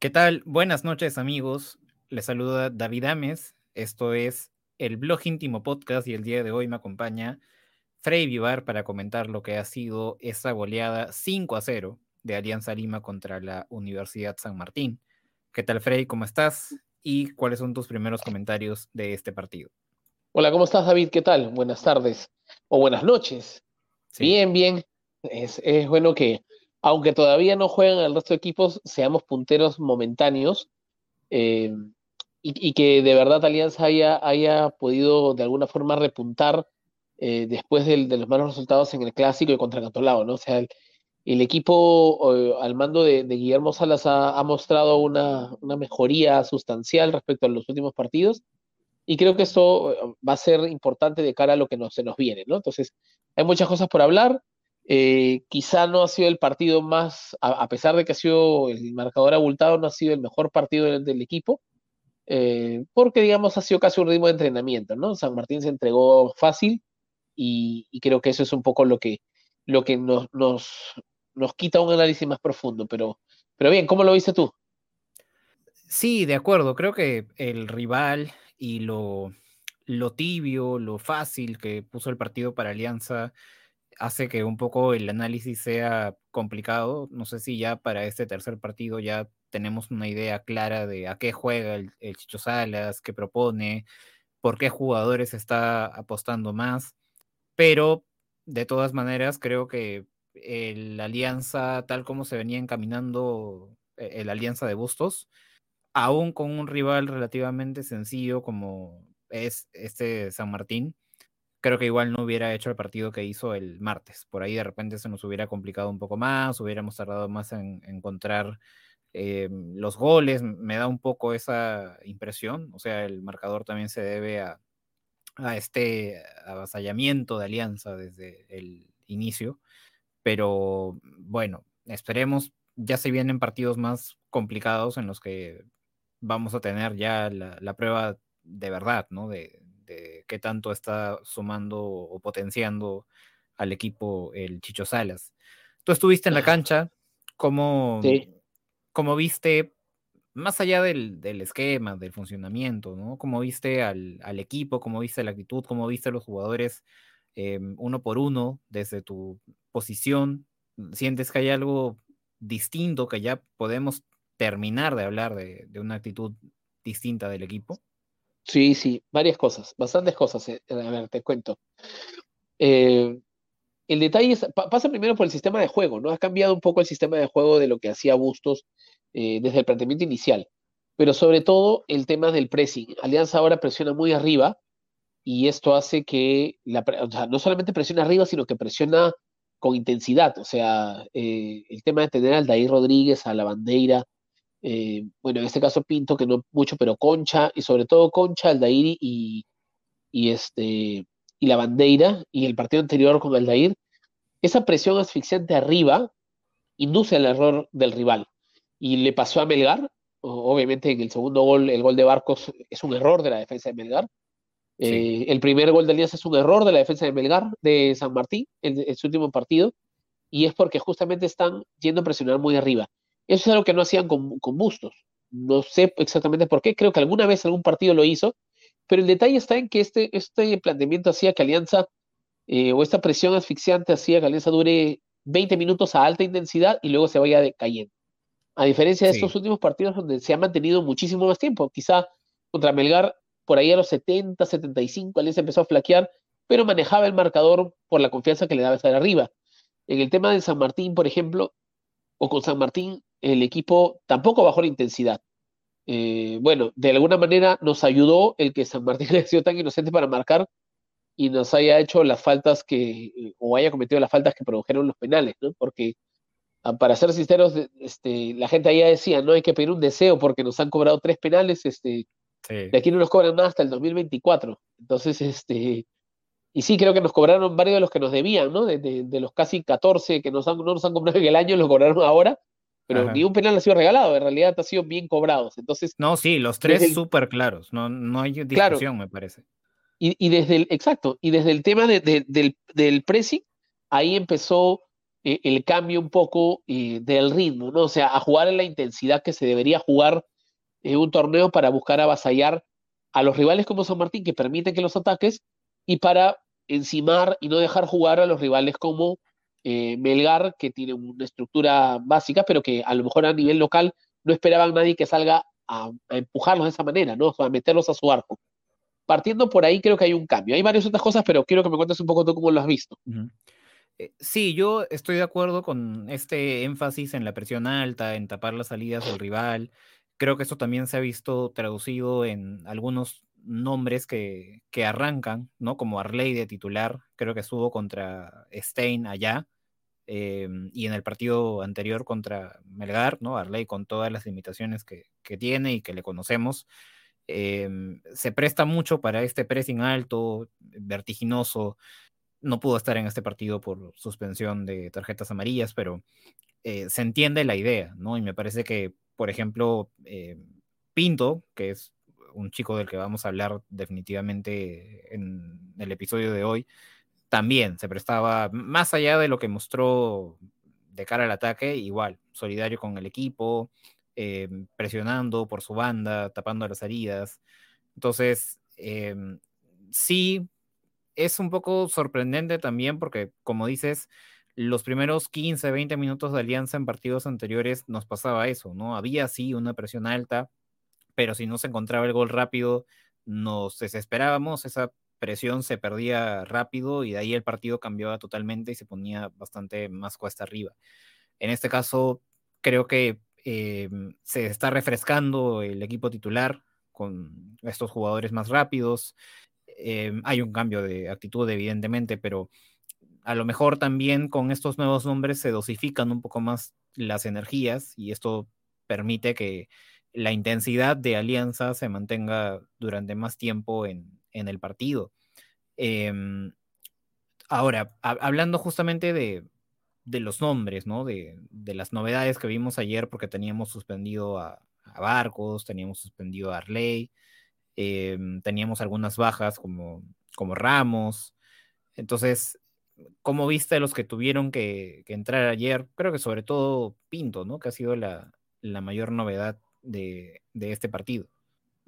¿Qué tal? Buenas noches amigos. Les saluda David Ames. Esto es el blog íntimo podcast y el día de hoy me acompaña Frey Vivar para comentar lo que ha sido esa goleada 5 a 0 de Alianza Lima contra la Universidad San Martín. ¿Qué tal Frey? ¿Cómo estás? ¿Y cuáles son tus primeros comentarios de este partido? Hola, ¿cómo estás David? ¿Qué tal? Buenas tardes o buenas noches. Bien, bien. Es, es bueno que aunque todavía no juegan el resto de equipos, seamos punteros momentáneos eh, y, que de verdad Alianza haya, haya podido de alguna forma repuntar eh, después de los malos resultados en el clásico y contra Catolao, ¿no? O sea, el, equipo eh, al mando de, Guillermo Salas ha, mostrado una, mejoría sustancial respecto a los últimos partidos y creo que esto va a ser importante de cara a lo que se nos viene. Entonces, hay muchas cosas por hablar. Eh, quizá no ha sido el partido más, a, pesar de que ha sido el marcador abultado, no ha sido el mejor partido del, equipo, eh, porque digamos ha sido casi un ritmo de entrenamiento, ¿no? San Martín se entregó fácil y, creo que eso es un poco lo que, lo que nos, nos, nos, quita un análisis más profundo, pero, pero bien, ¿cómo lo viste tú? Sí, de acuerdo, creo que el rival y lo, lo tibio, lo fácil que puso el partido para Alianza, hace que un poco el análisis sea complicado. No sé si ya para este tercer partido ya tenemos una idea clara de a qué juega el, Chicho Salas, qué propone, por qué jugadores está apostando más. Pero de todas maneras, creo que la alianza, tal como se venía encaminando eh, la alianza de Bustos, aún con un rival relativamente sencillo como es este San Martín, creo que igual no hubiera hecho el partido que hizo el martes. Por ahí de repente se nos hubiera complicado un poco más, hubiéramos tardado más en, encontrar eh, los goles. Me da un poco esa impresión. O sea, el marcador también se debe a, a este avasallamiento de Alianza desde el inicio. Pero bueno, esperemos. Ya se vienen partidos más complicados en los que vamos a tener ya la, la prueba de verdad, ¿no? De, de qué tanto está sumando o potenciando al equipo el Chicho Salas. Tú estuviste en la cancha, ¿cómo, viste, más allá del, esquema, del funcionamiento, ¿no? ¿Cómo viste al, equipo, cómo viste la actitud, cómo viste a los jugadores em, uno por uno desde tu posición? ¿Sientes que hay algo distinto, que ya podemos terminar de hablar de, de una actitud distinta del equipo? Sí, sí, varias cosas, bastantes cosas. Eh, a ver, te cuento. Eh, el detalle pasa primero por el sistema de juego, ¿no? Ha cambiado un poco el sistema de juego de lo que hacía Bustos eh, desde el planteamiento inicial, pero sobre todo el tema del pressing. Alianza ahora presiona muy arriba y esto hace que, no solamente presiona arriba, sino que presiona con intensidad. O sea, el tema de tener al Dair Rodríguez, a la bandera, eh, bueno, en este caso Pinto, que no mucho, pero Concha, y sobre todo Concha, Aldair y, y, este, y la Bandeira, y el partido anterior con Aldair, esa presión asfixiante arriba induce al error del rival. Y le pasó a Melgar, obviamente en el segundo gol, el gol de Barcos es un error de la defensa de Melgar. Eh, el primer gol de Alianza es un error de la defensa de Melgar, de San Martín, en, en su último partido, y es porque justamente están yendo a presionar muy arriba. Eso es algo que no hacían con, Bustos. No sé exactamente por qué, creo que alguna vez algún partido lo hizo, pero el detalle está en que este, este planteamiento hacía que Alianza, eh, o esta presión asfixiante hacía que Alianza dure 20 minutos a alta intensidad y luego se vaya decayendo. A diferencia de estos últimos partidos donde se ha mantenido muchísimo más tiempo, quizá contra Melgar por ahí a los 70, 75, Alianza empezó a flaquear, pero manejaba el marcador por la confianza que le daba estar arriba. En el tema de San Martín, por ejemplo, o con San Martín, el equipo tampoco bajó la intensidad. Eh, bueno, de alguna manera nos ayudó el que San Martín haya sido tan inocente para marcar y nos haya hecho las faltas que, o haya cometido las faltas que produjeron los penales, ¿no? Porque, ah, para ser sinceros, este, la gente allá decía, no hay que pedir un deseo porque nos han cobrado tres penales, este, de aquí no nos cobran nada hasta el 2024. Entonces, este, y sí, creo que nos cobraron varios de los que nos debían, ¿no? De, los casi 14 que nos han, no nos han cobrado en el año, los cobraron ahora pero ni un penal ha sido regalado, en realidad ha sido bien cobrados. Entonces, no, sí, los tres súper claros, no, no hay discusión, me parece. Y, desde el, exacto, y desde el tema del, del pressing, ahí empezó eh, el cambio un poco eh, del ritmo, ¿no? O sea, a jugar en la intensidad que se debería jugar en un torneo para buscar avasallar a los rivales como San Martín, que permiten que los ataques, y para encimar y no dejar jugar a los rivales como eh, Melgar, que tiene una estructura básica, pero que a lo mejor a nivel local no esperaban nadie que salga a, empujarlos de esa manera, ¿no? A meterlos a su arco. Partiendo por ahí, creo que hay un cambio. Hay varias otras cosas, pero quiero que me cuentes un poco tú cómo lo has visto. Eh, sí, yo estoy de acuerdo con este énfasis en la presión alta, en tapar las salidas del rival. Creo que eso también se ha visto traducido en algunos nombres que, que arrancan, ¿no? Como Arley de titular, creo que estuvo contra Stein allá, em, y en el partido anterior contra Melgar, ¿no? Arley con todas las limitaciones que, que tiene y que le conocemos, em, se presta mucho para este pressing alto, vertiginoso, no pudo estar en este partido por suspensión de tarjetas amarillas, pero eh, se entiende la idea, ¿no? Y me parece que, por ejemplo, eh, Pinto, que es un chico del que vamos a hablar definitivamente en el episodio de hoy, también se prestaba, más allá de lo que mostró de cara al ataque, igual, solidario con el equipo, eh, presionando por su banda, tapando las heridas. Entonces, sí, es un poco sorprendente también porque, como dices, los primeros 15, 20 minutos de alianza en partidos anteriores nos pasaba eso, ¿no? Había sí una presión alta, pero si no se encontraba el gol rápido, nos desesperábamos, esa presión se perdía rápido y de ahí el partido cambiaba totalmente y se ponía bastante más cuesta arriba. En este caso, creo que eh, se está refrescando el equipo titular con estos jugadores más rápidos, Em, hay un cambio de actitud, evidentemente, pero a lo mejor también con estos nuevos nombres se dosifican un poco más las energías y esto permite que la intensidad de alianza se mantenga durante más tiempo en, el partido. Em, ahora, hablando justamente de, los nombres, ¿no? De, las novedades que vimos ayer, porque teníamos suspendido a, a Barcos, teníamos suspendido a Arley, Em, teníamos algunas bajas como, como Ramos. Entonces, ¿cómo viste los que tuvieron que, entrar ayer? Creo que sobre todo Pinto, ¿no? Que ha sido la, mayor novedad de, este partido.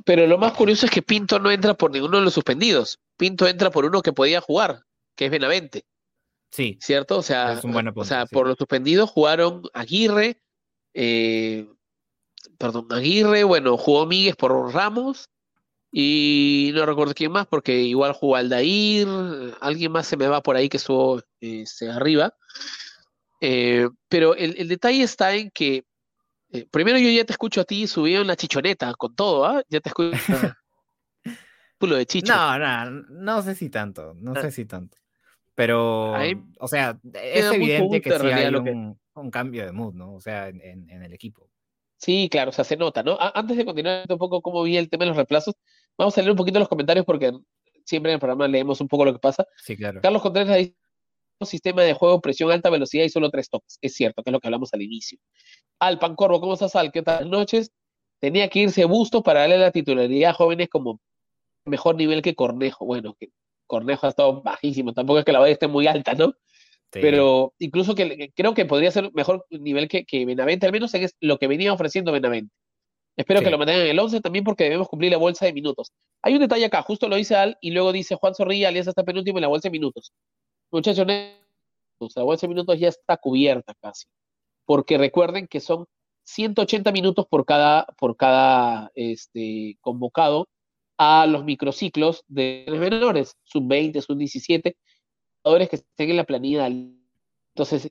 Pero lo más curioso es que Pinto no entra por ninguno de los suspendidos. Pinto entra por uno que podía jugar, que es Benavente. Sí. ¿Cierto? O sea, o sea por los suspendidos jugaron Aguirre, eh, perdón, Aguirre, bueno, jugó Míguez por Ramos y no recuerdo quién más, porque igual jugó Aldair, alguien más se me va por ahí que estuvo este, arriba. Eh, pero el, detalle está en que, eh, primero yo ya te escucho a ti subido en la chichoneta con todo, ¿ah? Ya te escucho. Pulo de chicho. No, no, no sé si tanto, no ah. sé si tanto. Pero, o sea, es evidente que sí hay un, un, cambio de mood, ¿no? O sea, en, en el equipo. Sí, claro, o sea, se nota, ¿no? Antes de continuar un poco cómo vi el tema de los reemplazos, vamos a leer un poquito los comentarios porque siempre en el programa leemos un poco lo que pasa. Sí, claro. Carlos Contreras dice, un sistema de juego, presión alta velocidad y solo tres toques. Es cierto, que es lo que hablamos al inicio. Al Pancorvo, ¿cómo estás, Al? ¿Qué tal? noches. Tenía que irse Busto para darle la titularidad a jóvenes como mejor nivel que Cornejo. Bueno, que Cornejo ha estado bajísimo, tampoco es que la valla esté muy alta, ¿no? Pero incluso que creo que podría ser mejor nivel que, que Benavente, al menos es lo que venía ofreciendo Benavente. Espero que lo mantengan en el 11 también porque debemos cumplir la bolsa de minutos. Hay un detalle acá, justo lo dice Al y luego dice Juan Zorrilla, Alianza está penúltimo en la bolsa de minutos. Muchachos, la bolsa de minutos ya está cubierta casi. Porque recuerden que son 180 minutos por cada, por cada este, convocado a los microciclos de menores, sub 20, sub 17, jugadores que estén en la planilla. Entonces,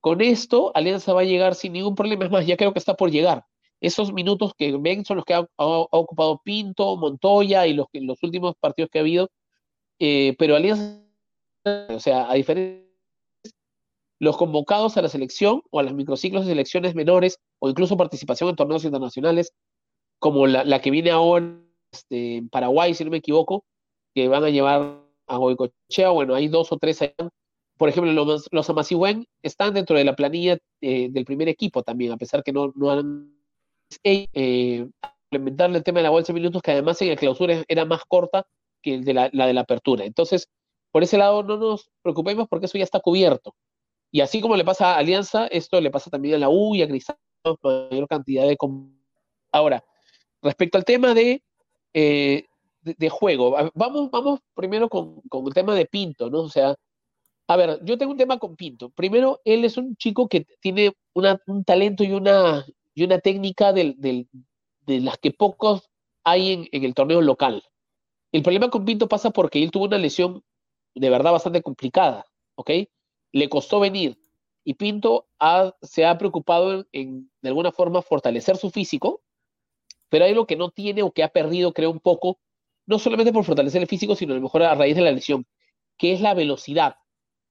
con esto, Alianza va a llegar sin ningún problema. Es más, ya creo que está por llegar. Esos minutos que ven son los que ha, ocupado Pinto, Montoya y los, los últimos partidos que ha habido. Eh, pero Alianza, o sea, a diferencia los convocados a la selección o a los microciclos de selecciones menores o incluso participación en torneos internacionales, como la, que viene ahora este, en Paraguay, si no me equivoco, que van a llevar a Goicochea, bueno, hay dos o tres Por ejemplo, los, los están dentro de la planilla eh, del primer equipo también, a pesar que no, han eh, el tema de la bolsa de minutos, que además en la clausura era más corta que la, de la apertura. Entonces, por ese lado no nos preocupemos porque eso ya está cubierto. Y así como le pasa a Alianza, esto le pasa también a la U y a Cristal, mayor cantidad de... Ahora, respecto al tema de, eh, de, juego, vamos, vamos primero con, con, el tema de Pinto, ¿no? O sea, a ver, yo tengo un tema con Pinto. Primero, él es un chico que tiene un talento y una, y una técnica de las que pocos hay en, en el torneo local. El problema con Pinto pasa porque él tuvo una lesión de verdad bastante complicada, ¿ok? Le costó venir y Pinto se ha preocupado en, de alguna forma, fortalecer su físico, pero hay algo que no tiene o que ha perdido, creo, un poco, no solamente por fortalecer el físico, sino a lo mejor a raíz de la lesión, que es la velocidad.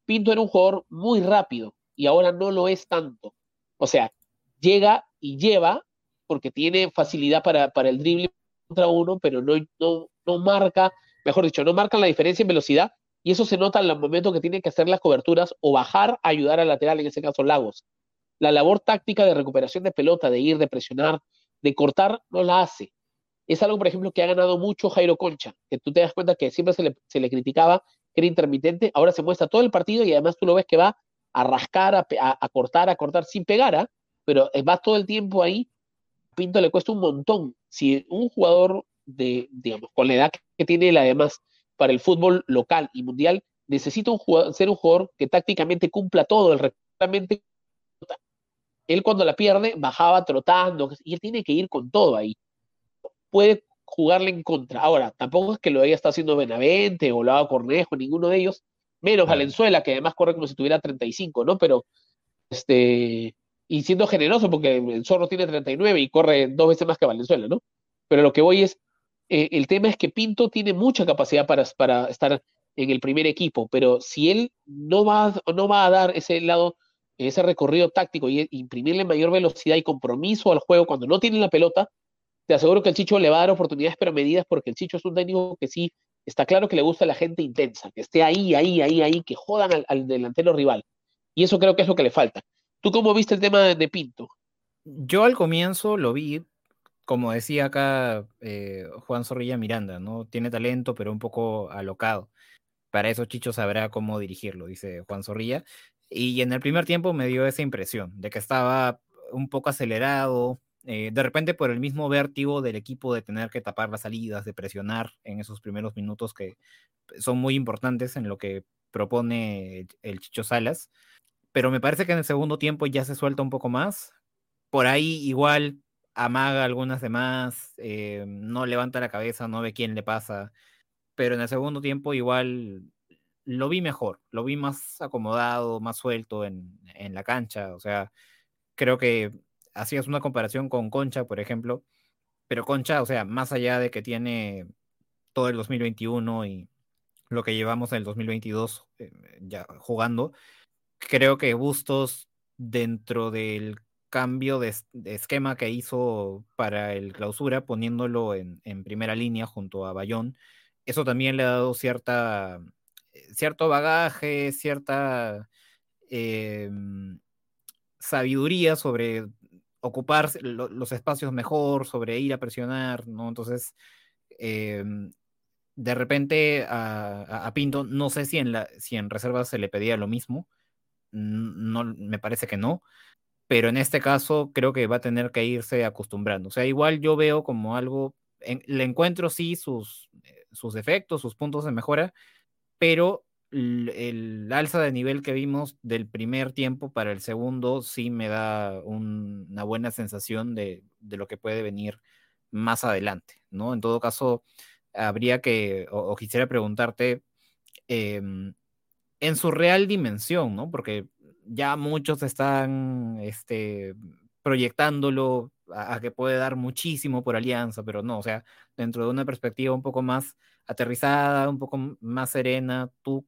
Pinto era un jugador muy rápido y ahora no lo es tanto. O sea, llega y lleva porque tiene facilidad para, el drible contra uno, pero no, no, no marca, mejor dicho, no marca la diferencia en velocidad y eso se nota en el momento que tiene que hacer las coberturas o bajar a ayudar al lateral, en ese caso Lagos. La labor táctica de recuperación de pelota, de ir, de presionar, de cortar, no la hace. Es algo, por ejemplo, que ha ganado mucho Jairo Concha, que tú te das cuenta que siempre se le, se le criticaba que era intermitente, ahora se muestra todo el partido y además tú lo ves que va a rascar, a, a, cortar, a cortar sin pegar, ¿ah? pero va todo el tiempo ahí. Pinto le cuesta un montón. Si un jugador de, digamos, con la edad que tiene él además para el fútbol local y mundial, necesita un ser un jugador que tácticamente cumpla todo, el realmente él cuando la pierde bajaba trotando y él tiene que ir con todo ahí. Puede jugarle en contra. Ahora, tampoco es que lo haya estado haciendo Benavente o lo haga Cornejo, ninguno de ellos, menos Valenzuela, que además corre como si tuviera 35, ¿no? Pero, este, y siendo generoso, porque el Zorro tiene 39 y corre dos veces más que Valenzuela, ¿no? Pero lo que voy es, eh, el tema es que Pinto tiene mucha capacidad para, para estar en el primer equipo, pero si él no va, no va a dar ese lado, ese recorrido táctico y imprimirle mayor velocidad y compromiso al juego cuando no tiene la pelota, te aseguro que el Chicho le va a dar oportunidades pero medidas porque el Chicho es un técnico que sí está claro que le gusta la gente intensa, que esté ahí, ahí, ahí, ahí, que jodan al delantero rival. Y eso creo que es lo que le falta. ¿Tú cómo viste el tema de Pinto? Yo al comienzo lo vi como decía acá eh, Juan Zorrilla Miranda, ¿no? Tiene talento, pero un poco alocado. Para eso Chicho sabrá cómo dirigirlo, dice Juan Zorrilla. Y en el primer tiempo me dio esa impresión de que estaba un poco acelerado, eh, de repente por el mismo vértigo del equipo de tener que tapar las salidas, de presionar en esos primeros minutos que son muy importantes en lo que propone el Chicho Salas. Pero me parece que en el segundo tiempo ya se suelta un poco más. Por ahí igual amaga algunas demás, eh, no levanta la cabeza, no ve quién le pasa, pero en el segundo tiempo igual lo vi mejor, lo vi más acomodado, más suelto en, en la cancha, o sea, creo que hacías una comparación con Concha, por ejemplo, pero Concha, o sea, más allá de que tiene todo el 2021 y lo que llevamos en el 2022 eh, ya jugando, creo que Bustos dentro del cambio de, esquema que hizo para el clausura, poniéndolo en, primera línea junto a Bayón, eso también le ha dado cierta, eh, cierto bagaje, cierta em, sabiduría sobre ocupar los espacios mejor, sobre ir a presionar, ¿no? Entonces, em, de repente a, Pinto, no sé si en, la, si en reservas se le pedía lo mismo, no, me parece que no, pero en este caso creo que va a tener que irse acostumbrando. O sea, igual yo veo como algo, le encuentro sí sus, eh, sus defectos, sus puntos de mejora, pero el, alza de nivel que vimos del primer tiempo para el segundo sí me da una buena sensación de, lo que puede venir más adelante, ¿no? En todo caso, habría que, o, quisiera preguntarte, em, en su real dimensión, ¿no? Porque ya muchos están este, proyectándolo a, que puede dar muchísimo por alianza, pero no, o sea, dentro de una perspectiva un poco más aterrizada, un poco más serena, ¿tú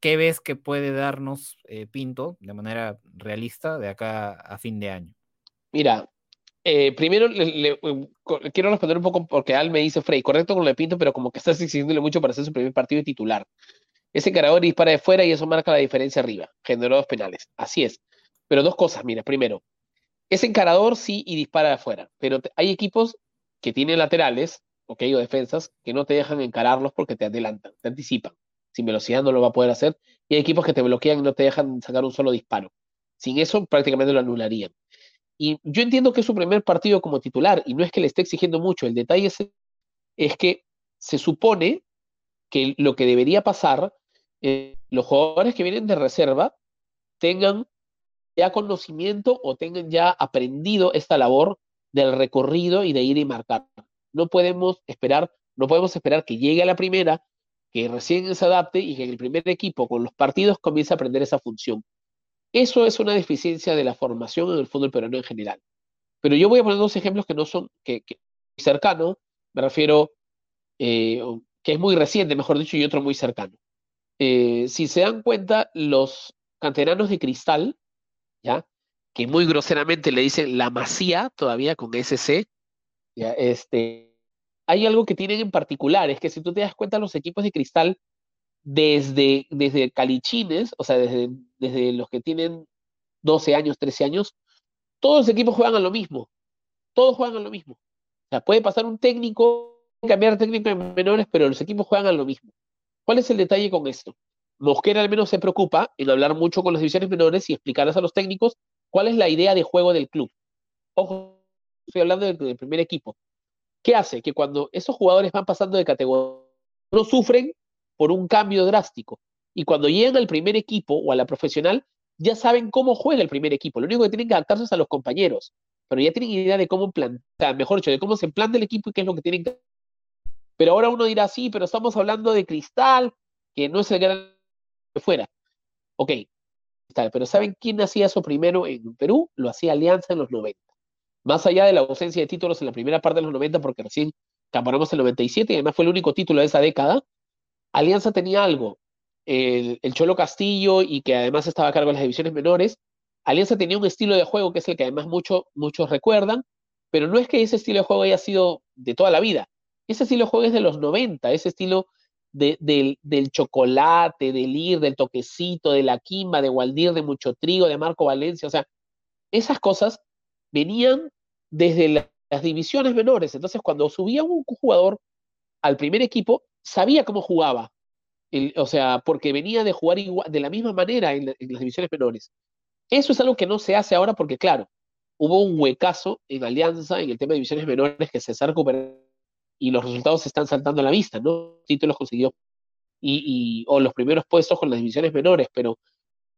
qué ves que puede darnos eh, Pinto de manera realista de acá a fin de año? Mira, eh, primero quiero responder un poco porque Al me dice, Frey, correcto con lo de Pinto, pero como que estás exigiéndole mucho para hacer su primer partido de titular. Ese cargador dispara de fuera y eso marca la diferencia arriba. Generó dos penales. Así es. Pero dos cosas, mira. Primero, ese encarador sí y dispara de afuera. Pero hay equipos que tienen laterales, ok, o defensas, que no te dejan encararlos porque te adelantan, te anticipan. sin velocidad no lo va a poder hacer, y hay equipos que te bloquean y no te dejan sacar un solo disparo. Sin eso prácticamente lo anularían. Y yo entiendo que es su primer partido como titular y no es que le esté exigiendo mucho. El detalle es, es que se supone que lo que debería pasar, eh, los jugadores que vienen de reserva tengan ya conocimiento o tengan ya aprendido esta labor del recorrido y de ir y marcar. No podemos esperar, no podemos esperar que llegue a la primera, que recién se adapte y que el primer equipo con los partidos comience a aprender esa función. Eso es una deficiencia de la formación en el fútbol peruano en general. Pero yo voy a poner dos ejemplos que no son que, cercanos, me refiero eh, que es muy reciente, mejor dicho, y otro muy cercano. Eh, si se dan cuenta, los canteranos de cristal, ¿ya? que muy groseramente le dicen la masía todavía con SC, ¿ya? Este, hay algo que tienen en particular, es que si tú te das cuenta, los equipos de cristal, desde, desde calichines, o sea, desde, desde los que tienen 12 años, 13 años, todos los equipos juegan a lo mismo. Todos juegan a lo mismo. O sea, puede pasar un técnico, cambiar técnico en menores, pero los equipos juegan a lo mismo. ¿Cuál es el detalle con esto? Mosquera al menos se preocupa en hablar mucho con las divisiones menores y explicarles a los técnicos cuál es la idea de juego del club. Ojo, estoy hablando del, primer equipo. ¿Qué hace? Que cuando esos jugadores van pasando de categoría, no sufren por un cambio drástico. Y cuando llegan al primer equipo o a la profesional, ya saben cómo juega el primer equipo. Lo único que tienen que adaptarse es a los compañeros, pero ya tienen idea de cómo plantar, mejor dicho, de cómo se planta el equipo y qué es lo que tienen que Pero ahora uno dirá, sí, pero estamos hablando de cristal, que no es el gran de fuera. Ok, pero ¿saben quién hacía eso primero en Perú? Lo hacía Alianza en los 90. Más allá de la ausencia de títulos en la primera parte de los 90, porque recién campeonamos el 97 y además fue el único título de esa década, Alianza tenía algo, el, Cholo Castillo y que además estaba a cargo de las divisiones menores. Alianza tenía un estilo de juego que es el que además mucho, muchos recuerdan, pero no es que ese estilo de juego haya sido de toda la vida. Ese estilo de juego de los 90, ese estilo del, chocolate, del ir, del toquecito, de la quimba, de Waldir, de Mucho Trigo, de Marco Valencia. O sea, esas cosas venían desde las divisiones menores. Entonces, cuando subía un jugador al primer equipo, sabía cómo jugaba. o sea, porque venía de jugar de la misma manera en, las divisiones menores. Eso es algo que no se hace ahora porque, claro, hubo un huecazo en Alianza en el tema de divisiones menores que se recuperando y los resultados están saltando a la vista, ¿no? Títulos consiguió y, o los primeros puestos con las divisiones menores, pero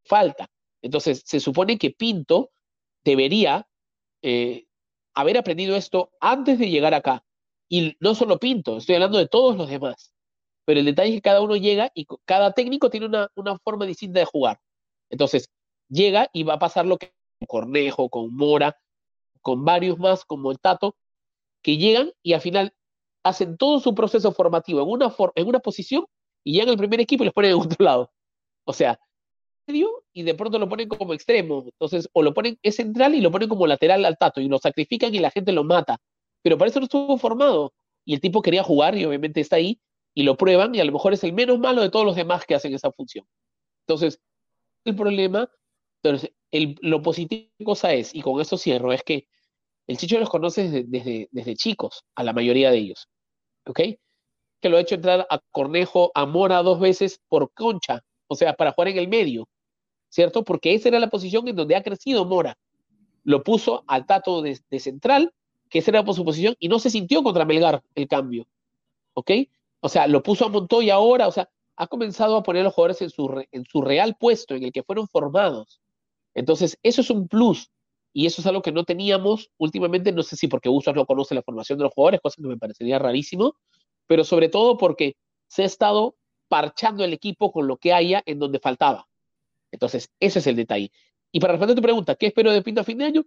falta. Entonces, se supone que Pinto debería eh, haber aprendido esto antes de llegar acá. Y no solo Pinto, estoy hablando de todos los demás. Pero el detalle es que cada uno llega y cada técnico tiene una, una forma distinta de jugar. Entonces, llega y va a pasar lo que con Cornejo, con Mora, con varios más, como el Tato, que llegan y al final hacen todo su proceso formativo en una, en una posición y llegan al primer equipo y los ponen en otro lado. O sea, medio y de pronto lo ponen como extremo. Entonces, o lo ponen, es central y lo ponen como lateral al tato y lo sacrifican y la gente lo mata. Pero para eso no estuvo formado. Y el tipo quería jugar y obviamente está ahí y lo prueban y a lo mejor es el menos malo de todos los demás que hacen esa función. Entonces, el problema, entonces, el, lo positivo cosa es, y con eso cierro, es que el Chicho los conoce desde, chicos, a la mayoría de ellos. ¿Ok? Que lo ha hecho entrar a Cornejo, a Mora dos veces por concha, o sea, para jugar en el medio, ¿cierto? Porque esa era la posición en donde ha crecido Mora. Lo puso al Tato de, central, que esa era su posición, y no se sintió contra Melgar el cambio. ¿Ok? O sea, lo puso a Montoya ahora, o sea, ha comenzado a poner a los jugadores en su real puesto, en el que fueron formados. Entonces, eso es un plus y eso es algo que no teníamos últimamente, no sé si porque Usos no conoce la formación de los jugadores, cosa que me parecería rarísimo, pero sobre todo porque se ha estado parchando el equipo con lo que haya en donde faltaba. Entonces, ese es el detalle. Y para responder a tu pregunta, ¿qué espero de Pinto a fin de año?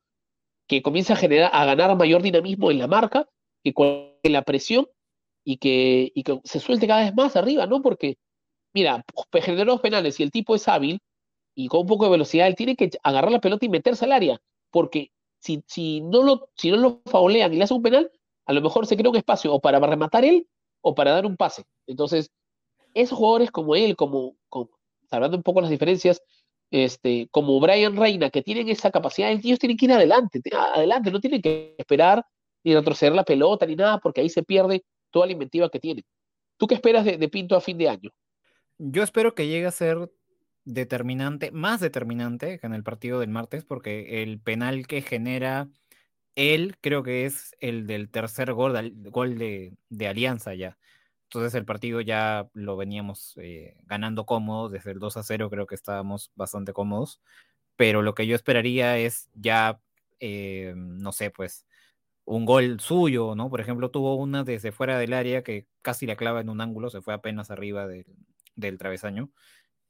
Que comience a generar, a ganar mayor dinamismo en la marca, que con la presión y que, y que se suelte cada vez más arriba, ¿no? Porque, mira, generar los penales, si el tipo es hábil y con un poco de velocidad, él tiene que agarrar la pelota y meterse al área porque si, si, no lo, si no lo faulean y le hacen un penal, a lo mejor se crea un espacio o para rematar él o para dar un pase. Entonces, esos jugadores como él, como, como hablando un poco las diferencias, este, como Brian Reina, que tienen esa capacidad, ellos tienen que ir adelante, adelante, no tienen que esperar ni retroceder la pelota ni nada, porque ahí se pierde toda la inventiva que tienen. ¿Tú qué esperas de, de Pinto a fin de año? Yo espero que llegue a ser determinante, más determinante que en el partido del martes, porque el penal que genera él creo que es el del tercer gol, de, gol de, Alianza ya. Entonces el partido ya lo veníamos eh, ganando cómodo, desde el 2 a 0 creo que estábamos bastante cómodos, pero lo que yo esperaría es ya, eh, no sé, pues un gol suyo, ¿no? Por ejemplo, tuvo una desde fuera del área que casi la clava en un ángulo, se fue apenas arriba del, travesaño.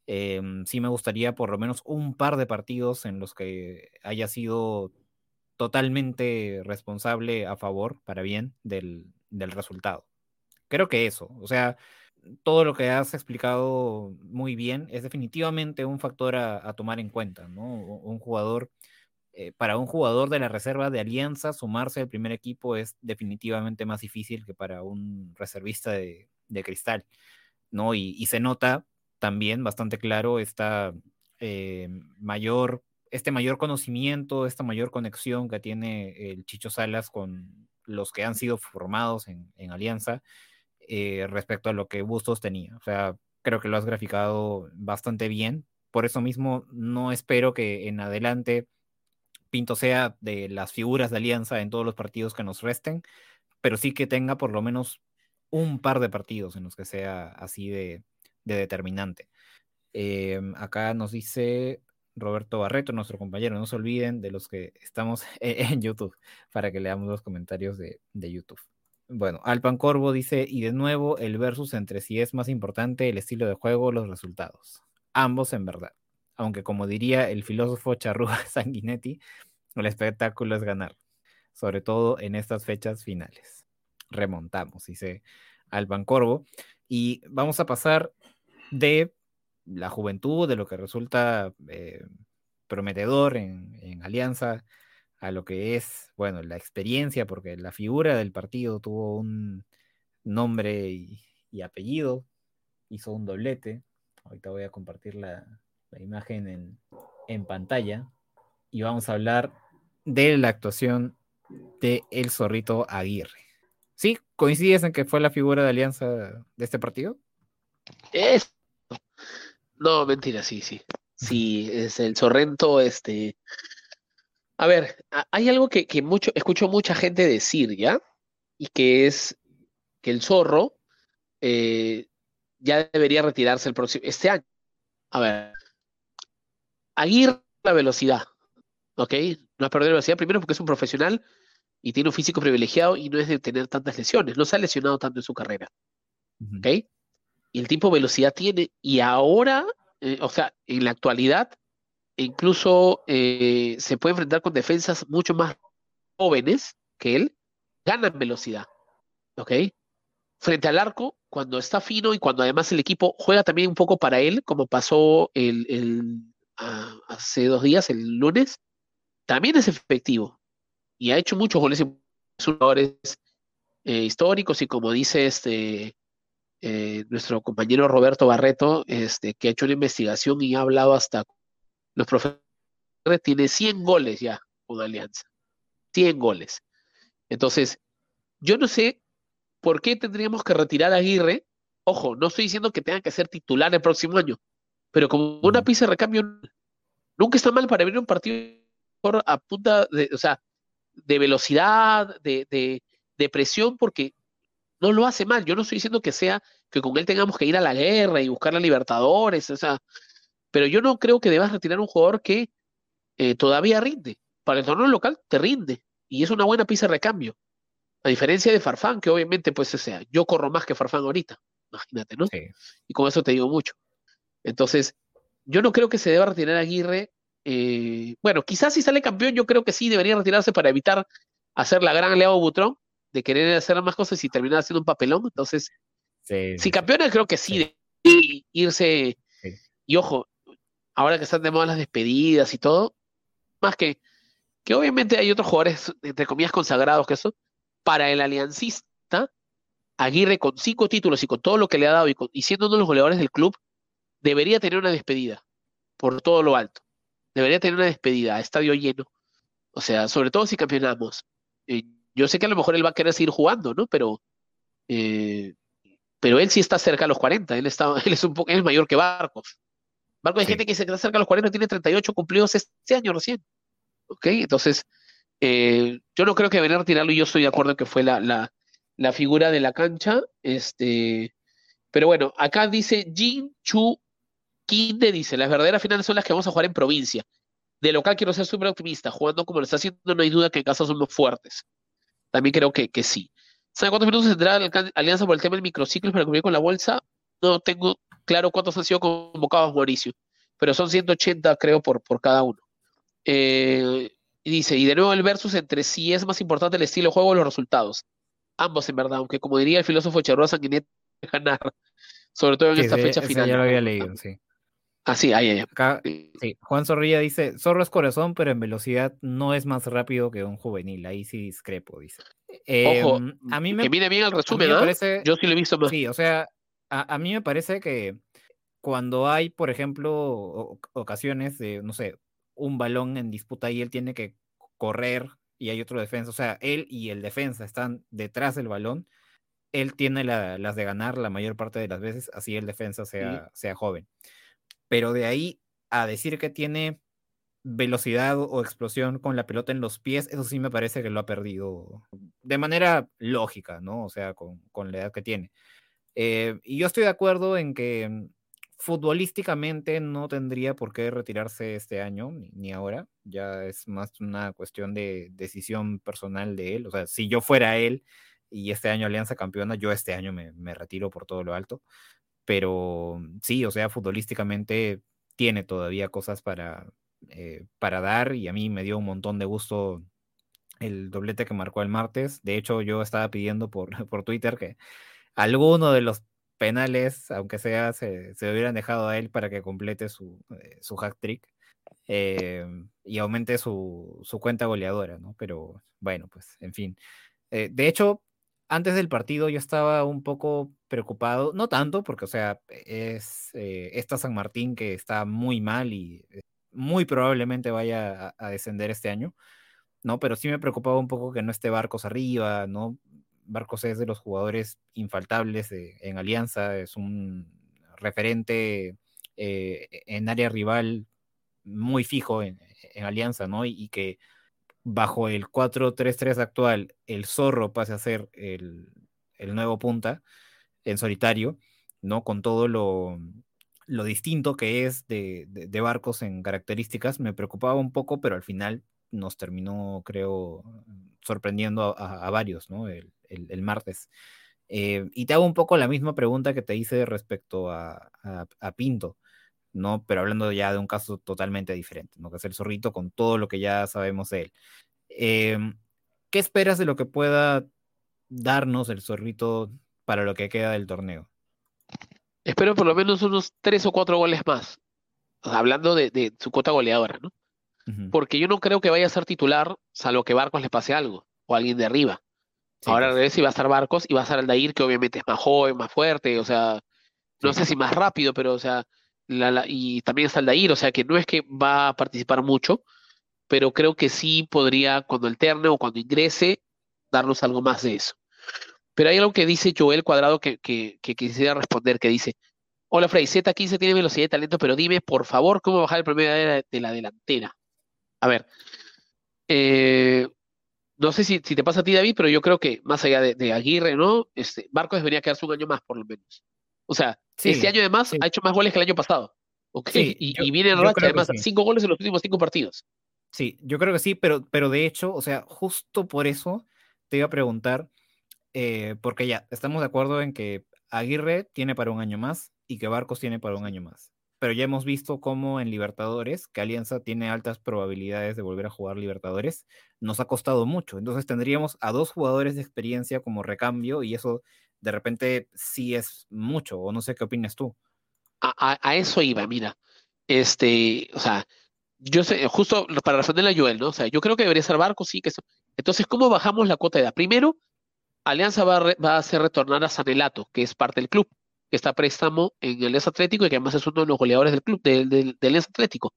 Em, sí me gustaría por lo menos un par de partidos en los que haya sido totalmente responsable a favor, para bien, del, resultado. Creo que eso, o sea, todo lo que has explicado muy bien es definitivamente un factor a, tomar en cuenta, ¿no? Un jugador, eh, para un jugador de la reserva de Alianza, sumarse al primer equipo es definitivamente más difícil que para un reservista de, cristal, ¿no? Y, se nota también bastante claro esta eh, mayor este mayor conocimiento, esta mayor conexión que tiene el Chicho Salas con los que han sido formados en, Alianza eh, respecto a lo que Bustos tenía. O sea, creo que lo has graficado bastante bien. Por eso mismo no espero que en adelante Pinto sea de las figuras de Alianza en todos los partidos que nos resten, pero sí que tenga por lo menos un par de partidos en los que sea así de, determinante. Eh, acá nos dice Roberto Barreto, nuestro compañero. No se olviden de los que estamos en YouTube para que leamos los comentarios de, YouTube. Bueno, Alpan Corvo dice, y de nuevo el versus entre si es más importante el estilo de juego los resultados. Ambos en verdad. Aunque como diría el filósofo Charrúa Sanguinetti, el espectáculo es ganar, sobre todo en estas fechas finales. Remontamos, dice Alpan Corvo. Y vamos a pasar de la juventud, de lo que resulta eh, prometedor en, Alianza, a lo que es, bueno, la experiencia, porque la figura del partido tuvo un nombre y, apellido, hizo un doblete. Ahorita voy a compartir la, imagen en, en, pantalla y vamos a hablar de la actuación de El Zorrito Aguirre. ¿Sí? ¿Coincides en que fue la figura de Alianza de este partido? Es no, mentira, sí, sí. Sí, es el Sorrento, este. A ver, hay algo que, mucho, escucho mucha gente decir, ¿ya? Y que es que el zorro eh, ya debería retirarse el próximo, este año. A ver, Aguirre la velocidad, ¿ok? No ha perdido velocidad primero porque es un profesional y tiene un físico privilegiado y no es de tener tantas lesiones, no se ha lesionado tanto en su carrera, ¿ok? Y el tipo velocidad tiene, y ahora, eh, o sea, en la actualidad, incluso eh, se puede enfrentar con defensas mucho más jóvenes que él, ganan velocidad, ¿ok? Frente al arco, cuando está fino y cuando además el equipo juega también un poco para él, como pasó el, hace dos días, el lunes, también es efectivo y ha hecho muchos goles eh, históricos y como dice este eh, nuestro compañero Roberto Barreto, este, que ha hecho una investigación y ha hablado hasta los profesores, tiene 100 goles ya con Alianza. 100 goles. Entonces, yo no sé por qué tendríamos que retirar a Aguirre. Ojo, no estoy diciendo que tenga que ser titular el próximo año, pero como una pieza de recambio, nunca está mal para ver un partido a punta de, o sea, de velocidad, de, de presión, porque no lo hace mal. Yo no estoy diciendo que sea que con él tengamos que ir a la guerra y buscar a Libertadores, o sea, pero yo no creo que debas retirar un jugador que eh, todavía rinde. Para el torneo local te rinde y es una buena pieza de recambio. A diferencia de Farfán, que obviamente, pues, o sea, yo corro más que Farfán ahorita, imagínate, ¿no? Y con eso te digo mucho. Entonces, yo no creo que se deba retirar a Aguirre. Eh, bueno, quizás si sale campeón, yo creo que sí debería retirarse para evitar hacer la gran Leo Butrón, de querer hacer más cosas y terminar haciendo un papelón. Entonces, si campeones, creo que sí, de irse. Y ojo, ahora que están de moda las despedidas y todo, más que que obviamente hay otros jugadores, entre comillas, consagrados que eso, para el aliancista, Aguirre con cinco títulos y con todo lo que le ha dado y, siendo uno de los goleadores del club, debería tener una despedida por todo lo alto. Debería tener una despedida a estadio lleno. O sea, sobre todo si campeonamos. Eh, yo sé que a lo mejor él va a querer seguir jugando, ¿no? Pero eh, pero él sí está cerca a los 40, él, está, él es un poco, es mayor que Barcos. Barcos hay gente que se queda cerca a los 40, tiene 38 cumplidos este año recién. ¿Ok? Entonces, eh, yo no creo que venga a retirarlo y yo estoy de acuerdo en que fue la, la, la, figura de la cancha. Este, pero bueno, acá dice Jin Chu Kinde, dice, las verdaderas finales son las que vamos a jugar en provincia. De local quiero ser súper optimista, jugando como lo está haciendo, no hay duda que en casa somos fuertes. También creo que, que sí. ¿Sabe cuántos minutos tendrá Alianza por el tema del microciclos para cumplir con la bolsa? No tengo claro cuántos han sido convocados, Mauricio, pero son 180, creo, por, por cada uno. Eh, dice, y de nuevo el versus entre si es más importante el estilo de juego o los resultados. Ambos, en verdad, aunque como diría el filósofo Charroa Sanguinet, ganar, sobre todo en esta fecha final. Ya lo había leído, sí. Ah, sí, ahí, ahí. Acá, sí. Juan Zorrilla dice, Zorro es corazón, pero en velocidad no es más rápido que un juvenil. Ahí sí discrepo, dice. Ojo, em, a mí me, que viene bien el resumen, ¿no? Parece, Yo sí lo he visto más. Sí, o sea, a, mí me parece que cuando hay, por ejemplo, ocasiones de, no sé, un balón en disputa y él tiene que correr y hay otro defensa, o sea, él y el defensa están detrás del balón, él tiene las de ganar la mayor parte de las veces, así el defensa sea, sea joven. Pero de ahí a decir que tiene velocidad o explosión con la pelota en los pies, eso sí me parece que lo ha perdido de manera lógica, ¿no? O sea, con, con la edad que tiene. Eh, y yo estoy de acuerdo en que mm, futbolísticamente no tendría por qué retirarse este año, ni, ahora, ya es más una cuestión de decisión personal de él, o sea, si yo fuera él y este año Alianza campeona, yo este año me, me retiro por todo lo alto, pero sí, o sea, futbolísticamente tiene todavía cosas para, eh, para dar y a mí me dio un montón de gusto el doblete que marcó el martes. De hecho, yo estaba pidiendo por, por Twitter que alguno de los penales, aunque sea, se, se hubieran dejado a él para que complete su, eh, su hack trick eh, y aumente su, su, cuenta goleadora, ¿no? Pero bueno, pues, en fin. De hecho, antes del partido yo estaba un poco preocupado, no tanto, porque, o sea, es esta San Martín que está muy mal y muy probablemente vaya a, a descender este año. ¿no? Pero sí me preocupaba un poco que no esté Barcos arriba, ¿no? Barcos es de los jugadores infaltables en Alianza, es un referente eh, en área rival muy fijo en, Alianza, ¿no? Y, que bajo el 4-3-3 actual, el zorro pase a ser el, nuevo punta en solitario, ¿no? Con todo lo, distinto que es de, Barcos en características, me preocupaba un poco, pero al final nos terminó, creo, sorprendiendo a, varios, ¿no? el, martes. Eh, y te hago un poco la misma pregunta que te hice respecto a, Pinto, ¿no? Pero hablando ya de un caso totalmente diferente, ¿no? Que es el zorrito con todo lo que ya sabemos de él. Em, ¿Qué esperas de lo que pueda darnos el zorrito para lo que queda del torneo? Espero por lo menos unos tres o cuatro goles más, hablando de, su cuota goleadora, ¿no? Porque yo no creo que vaya a ser titular, salvo que Barcos le pase algo, o alguien de arriba. Ahora al revés, va a estar Barcos y va a estar Aldair, que obviamente es más joven, más fuerte, o sea, no sé si más rápido, pero o sea, y también está Aldair, o sea, que no es que va a participar mucho, pero creo que sí podría, cuando alterne o cuando ingrese, darnos algo más de eso. Pero hay algo que dice Joel Cuadrado que, que, quisiera responder, que dice, hola Frey, Z15 tiene velocidad y talento, pero dime, por favor, cómo bajar el promedio de la, delantera. A ver, eh, no sé si, te pasa a ti, David, pero yo creo que más allá de, Aguirre, ¿no? Este, Barcos debería quedarse un año más, por lo menos. O sea, este año además ha hecho más goles que el año pasado. Okay. y, viene en racha, además, cinco goles en los últimos cinco partidos. Sí, yo creo que sí, pero, pero de hecho, o sea, justo por eso te iba a preguntar, eh, porque ya, estamos de acuerdo en que Aguirre tiene para un año más y que Barcos tiene para un año más pero ya hemos visto cómo en Libertadores, que Alianza tiene altas probabilidades de volver a jugar Libertadores, nos ha costado mucho. Entonces tendríamos a dos jugadores de experiencia como recambio y eso de repente sí es mucho, o no sé qué opinas tú. A, eso iba, mira. Este, o sea, yo sé, justo para responderle a Joel, ¿no? O sea, yo creo que debería ser Barco, sí, que eso. Entonces, ¿cómo bajamos la cuota de edad? Primero, Alianza va a, va a hacer retornar a Sanelato, que es parte del club que está préstamo en el Atlético y que además es uno de los goleadores del club, del, del, Atlético.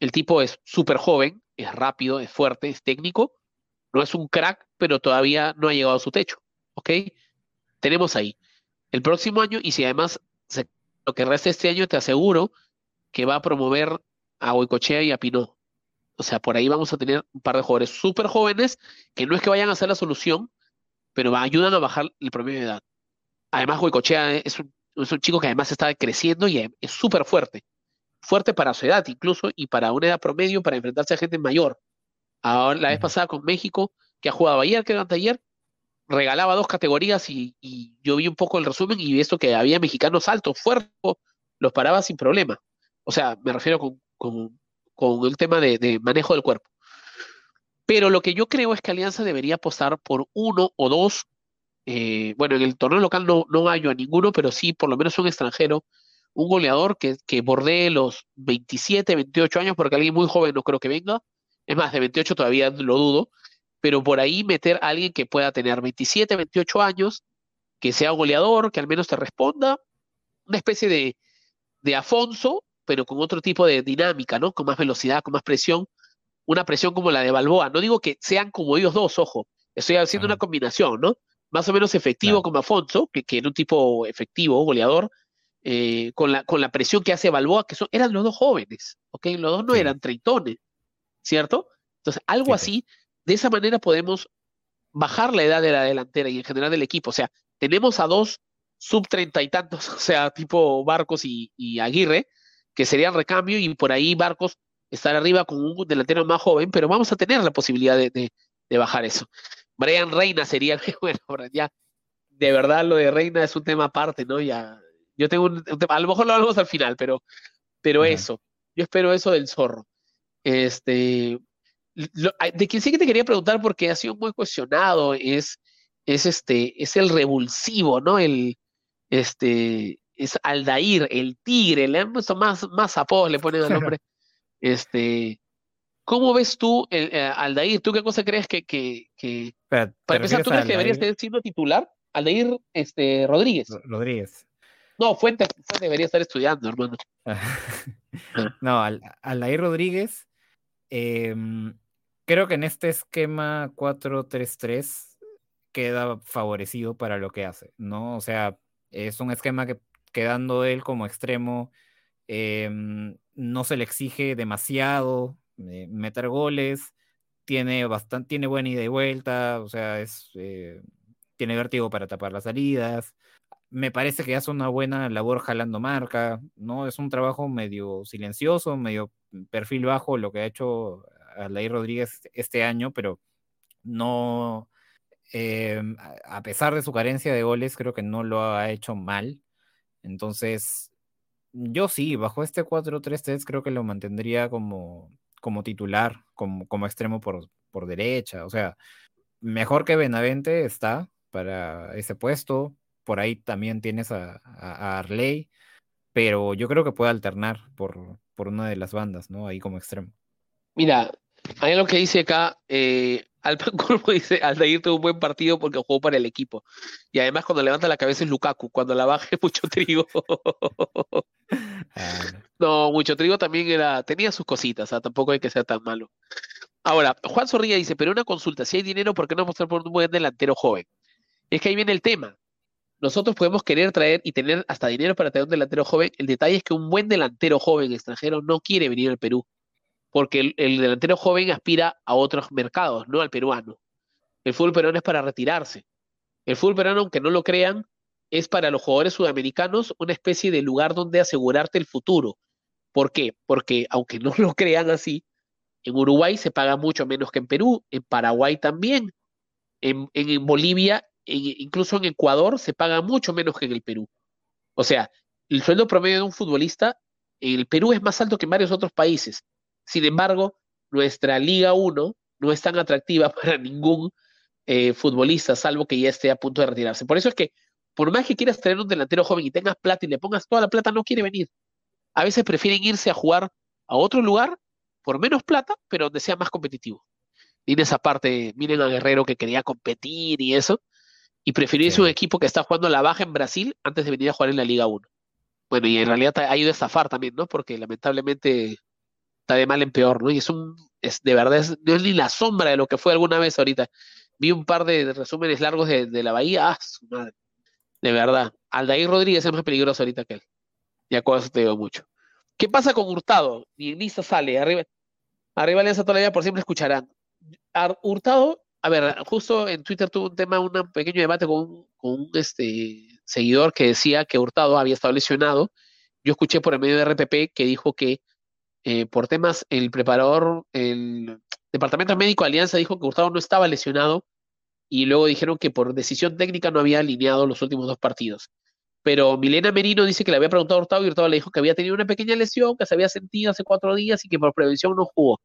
El tipo es súper joven, es rápido, es fuerte, es técnico, no es un crack, pero todavía no ha llegado a su techo. ¿Ok? Tenemos ahí. el próximo año y si además lo que resta este año te aseguro que va a promover a Huicochea y a Pinó. O sea, por ahí vamos a tener un par de jugadores súper jóvenes que no es que vayan a ser la solución, pero ayudan a bajar el promedio de edad. Además, Huicochea es un, es un chico que además está creciendo y es súper fuerte. Fuerte para su edad incluso y para una edad promedio para enfrentarse a gente mayor. Ahora, la vez pasada con México, que ha jugado ayer, que era ayer, regalaba dos categorías y, yo vi un poco el resumen y vi esto que había mexicanos altos, fuertes, los paraba sin problema. O sea, me refiero con, con, el tema de, manejo del cuerpo. Pero lo que yo creo es que Alianza debería apostar por uno o dos. Eh, bueno, en el torneo local no, no hallo a ninguno, pero sí por lo menos un extranjero, un goleador que, que bordee los 27, 28 años, porque alguien muy joven no creo que venga. Es más, de 28 todavía lo dudo pero por ahí meter a alguien que pueda tener 27, 28 años, que sea goleador, que al menos te responda, una especie de, de Afonso, pero con otro tipo de dinámica, ¿no? Con más velocidad, con más presión, una presión como la de Balboa. No digo que sean como ellos dos, ojo, estoy haciendo una combinación, ¿no? Más o menos efectivo como Afonso, que, que era un tipo efectivo, goleador, eh, con, la, con la presión que hace Balboa, que son, eran los dos jóvenes, ¿ok? Los dos no eran treitones, ¿cierto? Entonces, algo así de esa manera podemos bajar la edad de la delantera y en general del equipo. O sea, tenemos a dos sub treinta y tantos, o sea, tipo Barcos y, Aguirre, que serían recambio y por ahí Barcos estar arriba con un delantero más joven, pero vamos a tener la posibilidad de, bajar eso. Brian Reina sería, bueno, ya, de verdad lo de Reina es un tema aparte, ¿no? Ya, yo tengo un, tema, a lo mejor lo hablamos al final, pero, pero eso, yo espero eso del zorro. Este, de quien sí que te quería preguntar, porque ha sido muy cuestionado, es, es, este, es el revulsivo, ¿no? El, este, es Aldair, el tigre, le han puesto más, más apodos, le ponen al nombre. Este, ¿Cómo ves tú el, eh, Aldair? ¿Tú qué cosa crees que, que, que para empezar, tú crees que debería estar siendo titular? Aldair este, Rodríguez. Rodríguez. No, Fuentes, debería estar estudiando, hermano. no, Aldair Rodríguez. Eh, creo que en este esquema 4-3-3 queda favorecido para lo que hace, ¿no? O sea, es un esquema que quedando él como extremo, em, no se le exige demasiado eh, meter goles, tiene bastante, tiene buena ida y vuelta, o sea, es, eh, tiene vértigo para tapar las salidas. Me parece que hace una buena labor jalando marca, ¿no? Es un trabajo medio silencioso, medio perfil bajo lo que ha hecho Aldair Rodríguez este año, pero no, eh, a pesar de su carencia de goles, creo que no lo ha hecho mal. Entonces, yo sí, bajo este 4-3-3 creo que lo mantendría como, como titular, como, como extremo por, por derecha. O sea, mejor que Benavente está para ese puesto. Por ahí también tienes a, a, Arley, pero yo creo que puede alternar por, por una de las bandas, ¿no? Ahí como extremo. Mira, hay lo que dice acá, eh, Alpan Curvo dice, Aldair tuvo un buen partido porque jugó para el equipo. Y además cuando levanta la cabeza es Lukaku, cuando la baja es mucho trigo. Ah, no, mucho trigo también era, tenía sus cositas, tampoco hay que ser tan malo. Ahora, Juan Zorrilla dice, pero una consulta, si hay dinero, ¿por qué no apostar por un buen delantero joven? Es que ahí viene el tema. Nosotros podemos querer traer y tener hasta dinero para tener un delantero joven. El detalle es que un buen delantero joven extranjero no quiere venir al Perú porque el, delantero joven aspira a otros mercados, no al peruano. El fútbol peruano es para retirarse. El fútbol peruano, aunque no lo crean, es para los jugadores sudamericanos una especie de lugar donde asegurarte el futuro. ¿Por qué? Porque aunque no lo crean así, en Uruguay se paga mucho menos que en Perú, en Paraguay también, en, Bolivia, incluso en Ecuador se paga mucho menos que en el Perú. O sea, el sueldo promedio de un futbolista en el Perú es más alto que en varios otros países. Sin embargo, nuestra Liga 1 no es tan atractiva para ningún eh, futbolista, salvo que ya esté a punto de retirarse. Por eso es que, por más que quieras tener un delantero joven y tengas plata y le pongas toda la plata, no quiere venir. A veces prefieren irse a jugar a otro lugar por menos plata, pero donde sea más competitivo. Y en esa parte, miren a Guerrero que quería competir y eso, y prefirió irse a un equipo que está jugando la baja en Brasil antes de venir a jugar en la Liga 1. Bueno, y en realidad ha ido a estafar también, ¿no? Porque lamentablemente está de mal en peor, ¿no? Y es un, es, de verdad, no es ni la sombra de lo que fue alguna vez ahorita. Vi un par de, resúmenes largos de, la Bahía, ah, su madre. De verdad. Aldair Rodríguez es más peligroso ahorita que él. Ya con eso te digo mucho. ¿Qué pasa con Hurtado? Ni en lista sale. Arriba, arriba Alianza todavía por siempre escucharán. Hurtado, a ver, justo en Twitter tuvo un tema, un pequeño debate con, un este, seguidor que decía que Hurtado había estado lesionado. Yo escuché por el medio de RPP que dijo que eh, por temas, el preparador, el departamento médico de Alianza dijo que Hurtado no estaba lesionado y luego dijeron que por decisión técnica no había alineado los últimos dos partidos. Pero Milena Merino dice que le había preguntado a Hurtado y Hurtado le dijo que había tenido una pequeña lesión, que se había sentido hace cuatro días y que por prevención no jugó.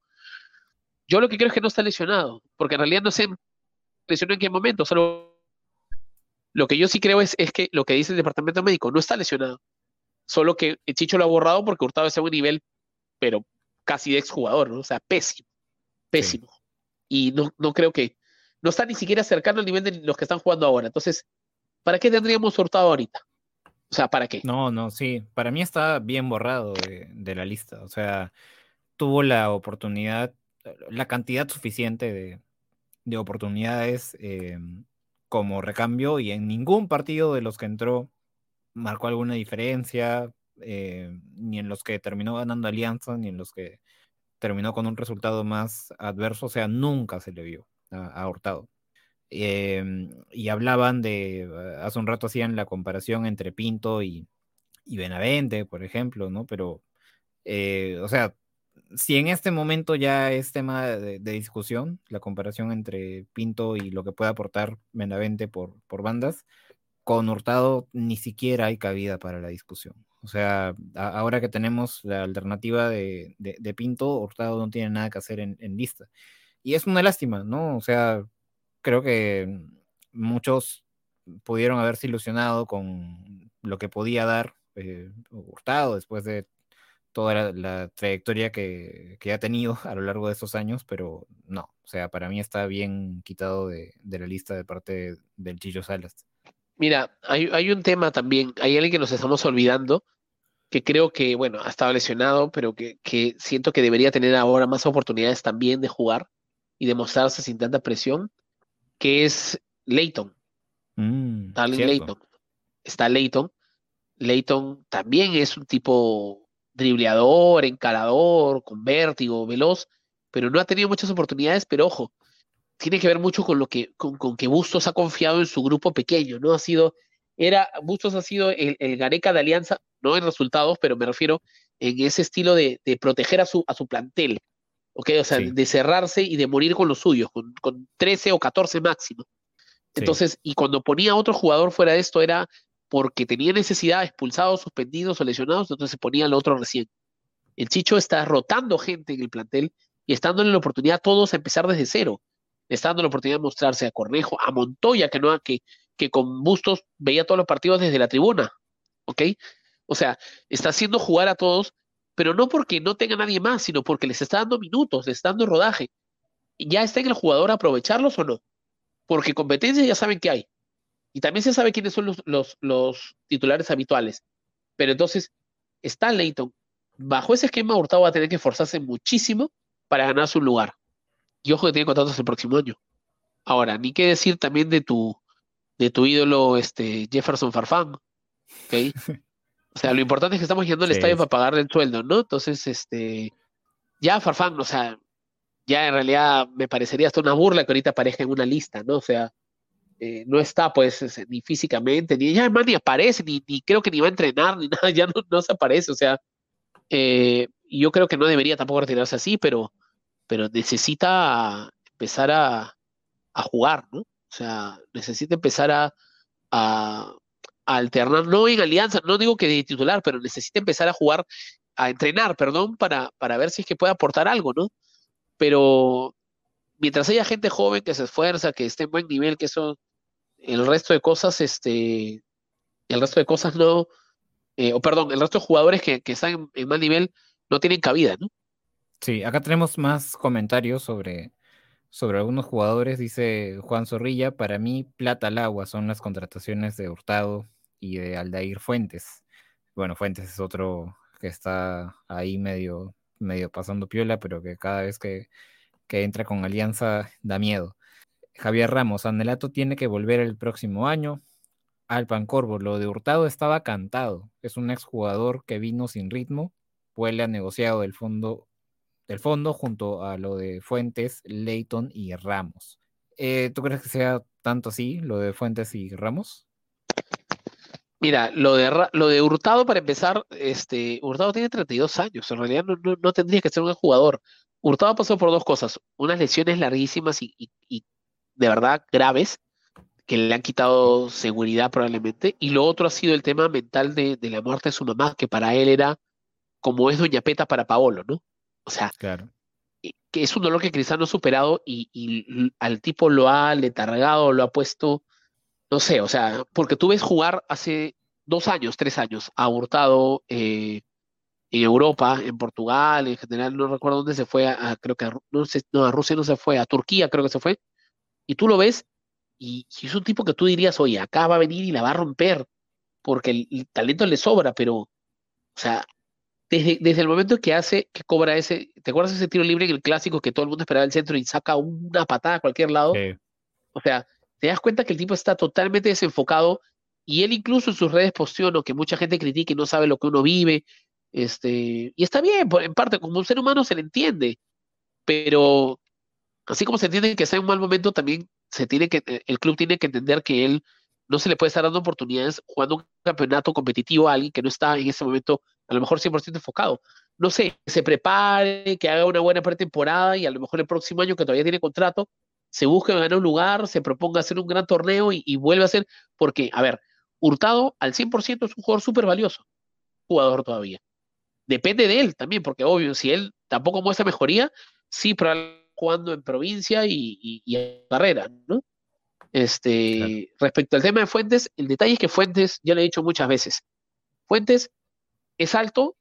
Yo lo que creo es que no está lesionado, porque en realidad no sé lesionó en qué momento, solo lo que yo sí creo es, es que lo que dice el departamento médico no está lesionado, solo que Chicho lo ha borrado porque Hurtado es a un nivel, pero casi de exjugador, ¿no? o sea, pésimo, pésimo. Y no, no creo que, no está ni siquiera cercano al nivel de los que están jugando ahora. Entonces, ¿para qué tendríamos Hurtado ahorita? O sea, ¿para qué? No, no, sí. Para mí está bien borrado de, la lista. O sea, tuvo la oportunidad, la cantidad suficiente de, oportunidades em, como recambio y en ningún partido de los que entró marcó alguna diferencia, em, ni en los que terminó ganando Alianza, ni en los que terminó con un resultado más adverso. O sea, nunca se le vio a, Hurtado. Em, y hablaban de, eh, hace un rato hacían la comparación entre Pinto y, y Benavente, por ejemplo, ¿no? Pero, eh, o sea, si en este momento ya es tema de, discusión, la comparación entre Pinto y lo que puede aportar Benavente por, por bandas, con Hurtado ni siquiera hay cabida para la discusión. O sea, ahora que tenemos la alternativa de, de, Pinto, Hurtado no tiene nada que hacer en, en lista. Y es una lástima, ¿no? O sea, creo que muchos pudieron haberse ilusionado con lo que podía dar eh, Hurtado después de toda la, trayectoria que, ha tenido a lo largo de estos años, pero no, o sea, para mí está bien quitado de, la lista de parte del Chillo Salas. Mira, hay, un tema también, hay alguien que nos estamos olvidando, que creo que, bueno, ha estado lesionado, pero que, que siento que debería tener ahora más oportunidades también de jugar, y demostrarse sin tanta presión, que es Leighton. Mm, Leighton. Está Leighton. Leighton también es un tipo dribleador, encarador, con vértigo, veloz, pero no ha tenido muchas oportunidades, pero ojo, tiene que ver mucho con lo que, con, que Bustos ha confiado en su grupo pequeño, ¿no? Ha sido, era, Bustos ha sido el, el Gareca de Alianza, no en resultados, pero me refiero en ese estilo de, de proteger a su, a su plantel. ¿ok? O sea, de cerrarse y de morir con los suyos, con, con 13 o 14 máximo. Entonces, y cuando ponía a otro jugador fuera de esto era porque tenía necesidad, expulsados, suspendidos o lesionados, entonces se ponía al otro recién. El Chicho está rotando gente en el plantel y está dándole la oportunidad a todos a empezar desde cero. Le está dando la oportunidad de mostrarse a Cornejo, a Montoya, que, no, que, que con Bustos veía todos los partidos desde la tribuna. ¿Ok? O sea, está haciendo jugar a todos pero no porque no tenga nadie más, sino porque les está dando minutos, les está dando rodaje. Ya está en el jugador aprovecharlos o no, porque competencia ya saben que hay. Y también se sabe quiénes son los, los, titulares habituales. Pero entonces, está Leighton. Bajo ese esquema, Hurtado va a tener que esforzarse muchísimo para ganar su lugar. Y ojo que tiene contratos el próximo año. Ahora, ni qué decir también de tu, de tu ídolo este, Jefferson Farfán. ¿okay? O sea, lo importante es que estamos yendo al estadio para pagarle el sueldo, ¿no? Entonces, este, ya Farfán, o sea, ya en realidad me parecería hasta una burla que ahorita aparezca en una lista, ¿no? O sea, eh, no está pues ni físicamente, ni ya además ni aparece, ni, creo que ni va a entrenar, ni nada, ya no, se aparece, o sea, eh, yo creo que no debería tampoco retirarse así, pero, pero necesita empezar a, jugar, ¿no? O sea, necesita empezar a, alternar, no en alianza, no digo que de titular, pero necesita empezar a jugar, a entrenar, perdón, para, para ver si es que puede aportar algo, ¿no? Pero mientras haya gente joven que se esfuerza, que esté en buen nivel, que eso, el resto de cosas, este, el resto de cosas no, eh, o perdón, el resto de jugadores que, están en, mal nivel no tienen cabida, ¿no? Sí, acá tenemos más comentarios sobre, sobre algunos jugadores, dice Juan Zorrilla, para mí plata al agua son las contrataciones de Hurtado, y de Aldair Fuentes. Bueno, Fuentes es otro que está ahí medio, medio pasando piola, pero que cada vez que, entra con Alianza da miedo. Javier Ramos, Anelato tiene que volver el próximo año. al Pancorvo. Lo de Hurtado estaba cantado. Es un exjugador que vino sin ritmo, le ha negociado del fondo, del fondo junto a lo de Fuentes, Leighton y Ramos. Eh, ¿Tú crees que sea tanto así, lo de Fuentes y Ramos? Mira, lo de, lo de Hurtado, para empezar, este, Hurtado tiene 32 años, en realidad no, tendría que ser un jugador. Hurtado pasó por dos cosas, unas lesiones larguísimas y, de verdad graves, que le han quitado seguridad probablemente, y lo otro ha sido el tema mental de, la muerte de su mamá, que para él era como es Doña Peta para Paolo, ¿no? O sea, claro. que es un dolor que Cristiano ha superado y, y al tipo lo ha letargado, lo ha puesto no sé, o sea, porque tú ves jugar hace dos años, tres años, a Hurtado eh, en Europa, en Portugal, en general, no recuerdo dónde se fue, a, creo que a, no, sé, no, a Rusia no se fue, a Turquía creo que se fue, y tú lo ves y, es un tipo que tú dirías, oye, acá va a venir y la va a romper, porque el, talento le sobra, pero, o sea, desde, desde, el momento que hace, que cobra ese, ¿te acuerdas ese tiro libre en el clásico que todo el mundo esperaba el centro y saca una patada a cualquier lado? O sea, te das cuenta que el tipo está totalmente desenfocado y él incluso en sus redes posteó que mucha gente critique y no sabe lo que uno vive. Este, y está bien, en parte, como un ser humano se le entiende, pero así como se entiende que está en un mal momento, también se tiene que, eh, el club tiene que entender que él no se le puede estar dando oportunidades jugando un campeonato competitivo a alguien que no está en ese momento a lo mejor 100% enfocado. No sé, se prepare, que haga una buena pretemporada y a lo mejor el próximo año que todavía tiene contrato, se busque ganar un lugar, se proponga hacer un gran torneo y, vuelve a ser, porque, a ver, Hurtado al 100% es un jugador súper valioso, jugador todavía. Depende de él también, porque obvio, si él tampoco muestra mejoría, sí, pero jugando en provincia y, en carrera, ¿no? Este, respecto al tema de Fuentes, el detalle es que Fuentes, ya lo he dicho muchas veces, Fuentes es alto,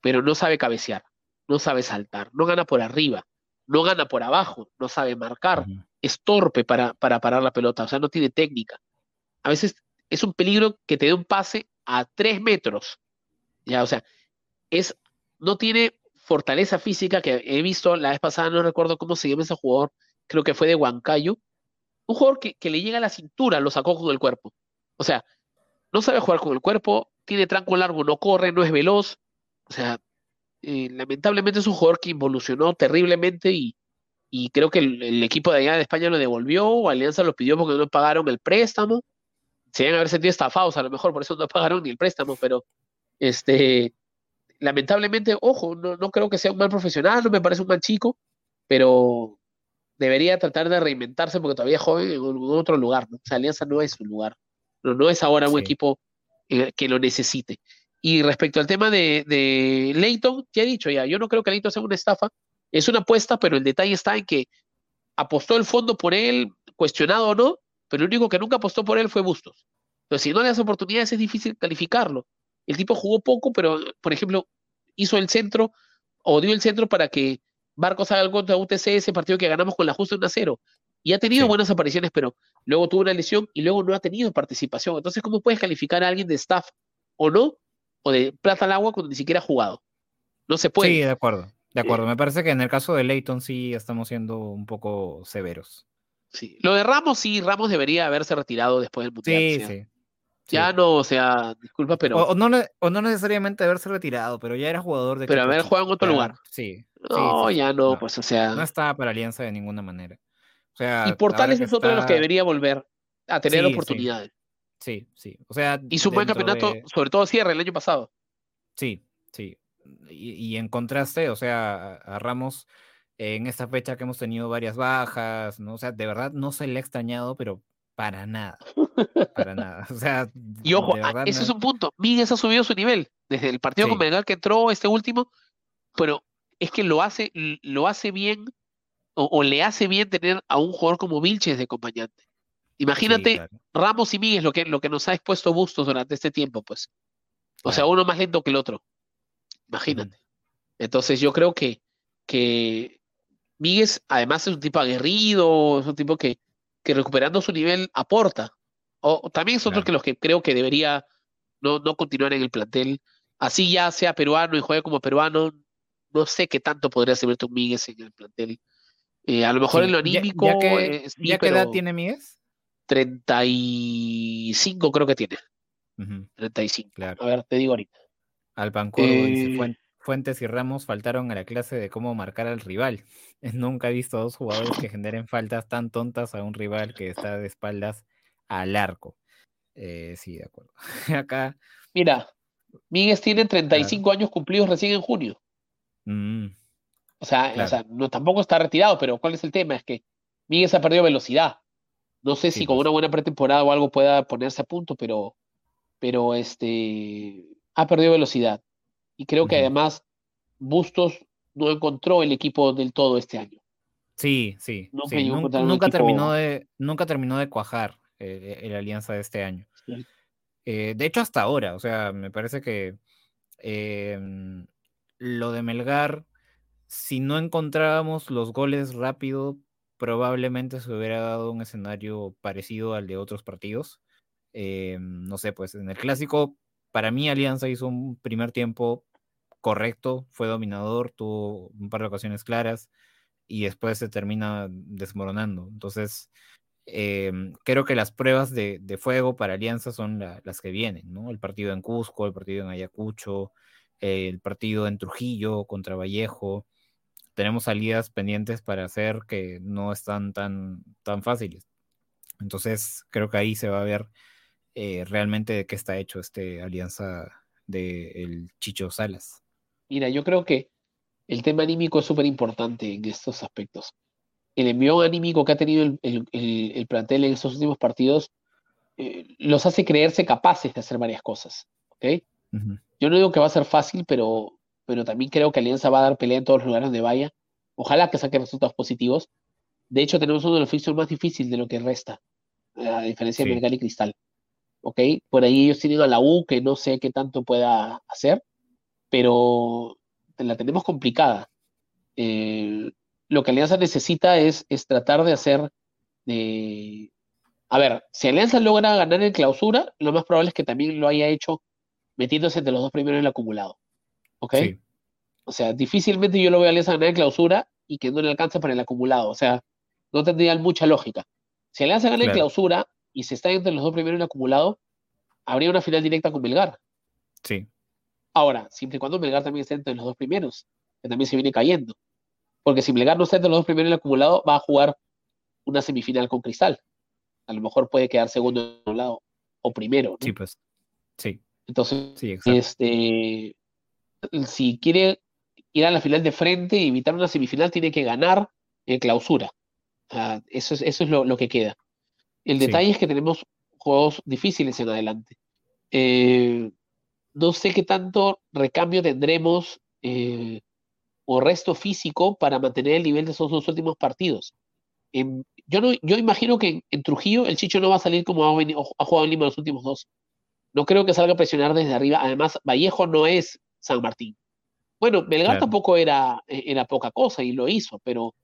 pero no sabe cabecear, no sabe saltar, no gana por arriba no gana por abajo, no sabe marcar, es torpe para, para parar la pelota, o sea, no tiene técnica. A veces es un peligro que te dé un pase a tres metros, ya, o sea, es, no tiene fortaleza física que he visto la vez pasada, no recuerdo cómo se llama ese jugador, creo que fue de Huancayo, un jugador que, que le llega a la cintura, lo sacó con el cuerpo. O sea, no sabe jugar con el cuerpo, tiene tranco largo, no corre, no es veloz. O sea, eh, lamentablemente es un jugador que involucionó terriblemente y, creo que el, equipo de allá de España lo devolvió, o Alianza lo pidió porque no pagaron el préstamo. Se deben haber sentido estafados, a lo mejor por eso no pagaron ni el préstamo, pero este, lamentablemente, ojo, no, no creo que sea un mal profesional, no me parece un mal chico, pero debería tratar de reinventarse porque todavía es joven en, otro lugar. ¿no? O sea, Alianza no es su lugar, no, no es ahora un equipo eh, que lo necesite. Y respecto al tema de, de Leighton, ya he dicho ya, yo no creo que Leighton sea una estafa, es una apuesta, pero el detalle está en que apostó el fondo por él, cuestionado o no, pero el único que nunca apostó por él fue Bustos. Entonces, si no le das oportunidades, es difícil calificarlo. El tipo jugó poco, pero, por ejemplo, hizo el centro o dio el centro para que Barcos haga el contra UTC, ese partido que ganamos con la justa 1 a 0. Y ha tenido buenas apariciones, pero luego tuvo una lesión y luego no ha tenido participación. Entonces, ¿cómo puedes calificar a alguien de staff o no o de plata al agua cuando ni siquiera ha jugado. No se puede. Sí, de acuerdo. De acuerdo. Eh, Me parece que en el caso de Leighton sí estamos siendo un poco severos. Sí. Lo de Ramos sí, Ramos debería haberse retirado después del Mundial. Sí, sí. Ya no, o sea, disculpa, pero. O, no, no, necesariamente haberse retirado, pero ya era jugador de. Pero haber jugado en otro lugar. Sí. No, ya no, pues, o sea. No estaba para Alianza de ninguna manera. O sea, y Portales es otro de los que debería volver a tener oportunidades. Sí, sí. O sea, Hizo un buen campeonato, sobre todo cierre el año pasado. Sí, sí. Y, en contraste, o sea, a, Ramos en esta fecha que hemos tenido varias bajas, ¿no? O sea, de verdad no se le ha extrañado, pero para nada. Para nada. O sea, y ojo, ese es un punto. Miguel ha subido su nivel. Desde el partido con Belgar que entró este último, pero es que lo hace, lo hace bien, o, le hace bien tener a un jugador como Vilches de acompañante. Imagínate Ramos y Miguel, lo que, lo que nos ha expuesto Bustos durante este tiempo, pues. O sea, uno más lento que el otro. Imagínate. Entonces yo creo que, que Miguel, además, es un tipo aguerrido, es un tipo que, que recuperando su nivel aporta. O, también es otro que los que creo que debería no, no continuar en el plantel. Así ya sea peruano y juegue como peruano, no sé qué tanto podría servirte un Miguel en el plantel. Eh, a lo mejor en lo anímico. ¿Ya, qué edad tiene Miguel? 30 y 35 creo que tiene. 35. A ver, te digo ahorita. Alpancoro dice, eh, Fuentes y Ramos faltaron a la clase de cómo marcar al rival. Nunca he visto a dos jugadores que generen faltas tan tontas a un rival que está de espaldas al arco. Eh, sí, de acuerdo. Acá. Mira, Miguel tiene 35 años cumplidos recién en junio. Mm. O sea, no, tampoco está retirado, pero ¿cuál es el tema? Es que Miguel se ha perdido velocidad. No sé si con pues. una buena pretemporada o algo pueda ponerse a punto, pero, pero este, ha perdido velocidad. Y creo que además Bustos no encontró el equipo del todo este año. Sí, sí. Nunca, terminó de, nunca terminó de cuajar eh, la alianza de este año. Eh, de hecho, hasta ahora, o sea, me parece que em, lo de Melgar, si no encontrábamos los goles rápido, probablemente se hubiera dado un escenario parecido al de otros partidos. Em, no sé, pues en el clásico, para mí Alianza hizo un primer tiempo correcto, fue dominador, tuvo un par de ocasiones claras y después se termina desmoronando. Entonces, em, creo que las pruebas de, fuego para Alianza son las que vienen, ¿no? El partido en Cusco, el partido en Ayacucho, el partido en Trujillo contra Vallejo. Tenemos salidas pendientes para hacer que no están tan, tan fáciles. Entonces, creo que ahí se va a ver eh, realmente de qué está hecho este alianza del Chicho Salas. Mira, yo creo que el tema anímico es súper importante en estos aspectos. El envío anímico que ha tenido el, plantel en estos últimos partidos eh, los hace creerse capaces de hacer varias cosas. ¿okay? Yo no digo que va a ser fácil, pero, pero también creo que Alianza va a dar pelea en todos los lugares donde vaya. Ojalá que saque resultados positivos. De hecho, tenemos uno de los fixtures más difíciles de lo que resta, a diferencia de Melgar y Cristal. ¿Ok? Por ahí ellos tienen a la U, que no sé qué tanto pueda hacer pero la tenemos complicada. Eh, lo que Alianza necesita es, es tratar de hacer de... A ver, si Alianza logra ganar en clausura, lo más probable es que también lo haya hecho metiéndose entre los dos primeros en el acumulado. ¿Ok? O sea, difícilmente yo lo veo a Alianza ganar en clausura y que no le alcance para el acumulado. O sea, no tendría mucha lógica. Si Alianza gana en clausura y se está entre los dos primeros en acumulado, habría una final directa con Belgar. Sí. Ahora, siempre y cuando Melgar también esté entre los dos primeros, que también se viene cayendo. Porque si Melgar no está entre los dos primeros en el acumulado, va a jugar una semifinal con Cristal. A lo mejor puede quedar segundo en un lado o primero. Sí, pues. Sí. Entonces, este, si quiere ir a la final de frente y evitar una semifinal, tiene que ganar en clausura. eso es, eso es lo, que queda. El detalle es que tenemos juegos difíciles en adelante. Eh, no sé qué tanto recambio tendremos eh, o resto físico para mantener el nivel de esos dos últimos partidos. yo, no, yo imagino que en, Trujillo el Chicho no va a salir como ha, ha, jugado en Lima los últimos dos. No creo que salga a presionar desde arriba. Además, Vallejo no es San Martín. Bueno, Belgar tampoco era, era poca cosa y lo hizo, pero,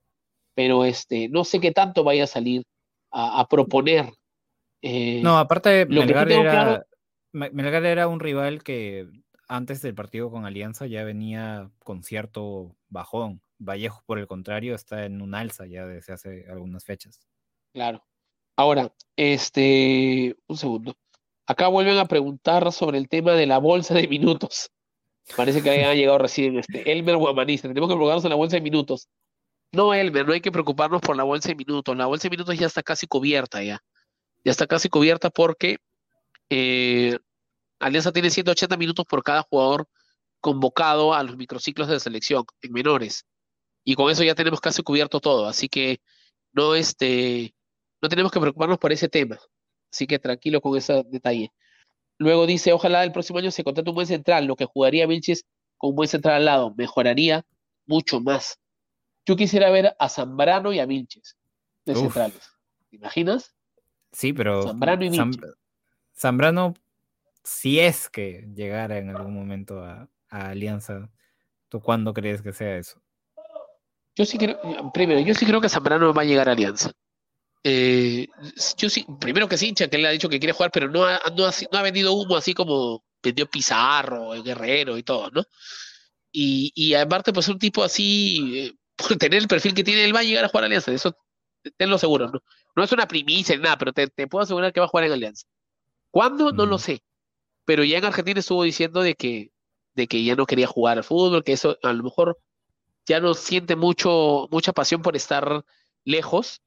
pero este, no sé qué tanto vaya a salir a, proponer. Eh, no, aparte, Belgar era, Melgar era un rival que antes del partido con Alianza ya venía con cierto bajón. Vallejo, por el contrario, está en un alza ya desde hace algunas fechas. Claro. Ahora, este, un segundo. Acá vuelven a preguntar sobre el tema de la bolsa de minutos. Parece que habían llegado recién este. Elmer Guamanista. Tenemos que preocuparnos en la bolsa de minutos. No, Elmer, no hay que preocuparnos por la bolsa de minutos. La bolsa de minutos ya está casi cubierta ya. Ya está casi cubierta porque eh, Alianza tiene 180 minutos por cada jugador convocado a los microciclos de selección en menores. Y con eso ya tenemos casi cubierto todo. Así que no, este, no tenemos que preocuparnos por ese tema. Así que tranquilo con ese detalle. Luego dice, ojalá el próximo año se contrate un buen central, lo que jugaría Vilches con un buen central al lado, mejoraría mucho más. Yo quisiera ver a Zambrano y a Vilches de centrales. ¿Te imaginas? Sí, pero Zambrano y Vilches. Zambrano, si es que llegara en algún momento a, Alianza, ¿tú cuándo crees que sea eso? Yo sí creo, primero, yo sí creo que Zambrano va a llegar a Alianza. Eh, yo sí, primero que es hincha, que él ha dicho que quiere jugar, pero no ha, no ha, vendido humo así como vendió Pizarro, el Guerrero y todo, ¿no? Y, y aparte, pues un tipo así, eh, por tener el perfil que tiene, él va a llegar a jugar a Alianza, eso tenlo seguro, ¿no? No es una primicia ni nada, pero te, te puedo asegurar que va a jugar en Alianza. ¿Cuándo? No lo sé. Pero ya en Argentina estuvo diciendo de que, de que ya no quería jugar al fútbol, que eso a lo mejor ya no siente mucho, mucha pasión por estar lejos.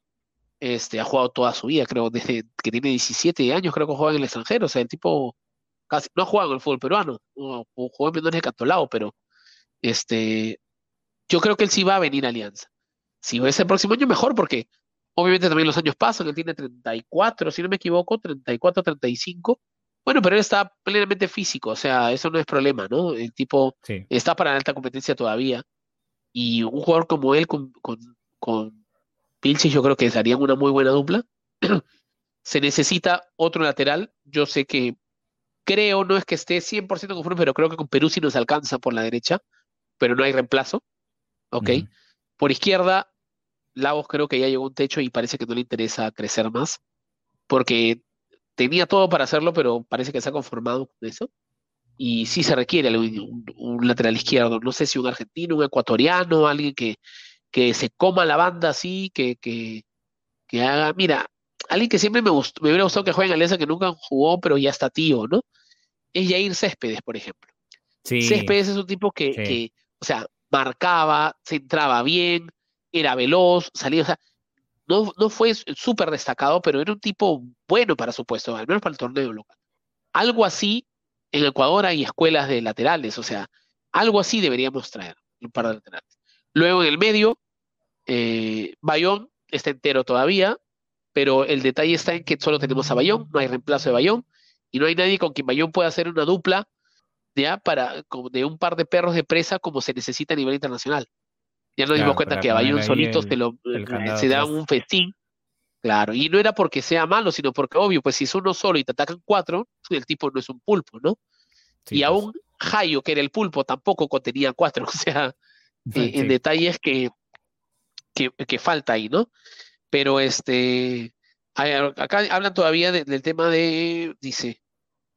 Este, ha jugado toda su vida, creo, desde que tiene 17 años, creo que juega en el extranjero. O sea, el tipo casi no ha jugado en el fútbol peruano, no, jugó en menores de Cantolao, pero este, yo creo que él sí va a venir a Alianza. Si va a ser el próximo año, mejor, porque obviamente también los años pasan, él tiene 34, si no me equivoco, 34, 35. Bueno, pero él está plenamente físico, o sea, eso no es problema, ¿no? El tipo está para la alta competencia todavía. Y un jugador como él con, con, con yo creo que darían una muy buena dupla. Se necesita otro lateral. Yo sé que creo, no es que esté 100% conforme, pero creo que con Perú sí nos alcanza por la derecha, pero no hay reemplazo. ¿Ok? Por izquierda, Lagos creo que ya llegó a un techo y parece que no le interesa crecer más, porque tenía todo para hacerlo, pero parece que se ha conformado con eso y sí se requiere un, lateral izquierdo, no sé si un argentino, un ecuatoriano, alguien que, que se coma la banda así, que, que, que haga, mira, alguien que siempre me, gustó, me hubiera gustado que juegue en Alianza, que nunca jugó, pero ya está tío, ¿no? Es Jair Céspedes, por ejemplo. Sí, Céspedes es un tipo que, que, o sea, marcaba, se entraba bien, era veloz, salía, o sea, no, no fue súper destacado, pero era un tipo bueno para su puesto, al menos para el torneo local. Algo así en Ecuador hay escuelas de laterales, o sea, algo así deberíamos traer, un par de laterales. Luego en el medio, eh, Bayón está entero todavía, pero el detalle está en que solo tenemos a Bayón, no hay reemplazo de Bayón, y no hay nadie con quien Bayón pueda hacer una dupla ya para de un par de perros de presa como se necesita a nivel internacional. Ya nos dimos cuenta que a Bayón solito se, lo, se da un festín Claro, y no era porque sea malo, sino porque, obvio, pues si es uno solo y te atacan cuatro, el tipo no es un pulpo, ¿no? y pues. aún Hayo, que era el pulpo, tampoco contenía cuatro, o sea, eh, en detalles que, que, falta ahí, ¿no? Pero este, acá hablan todavía del tema de, dice,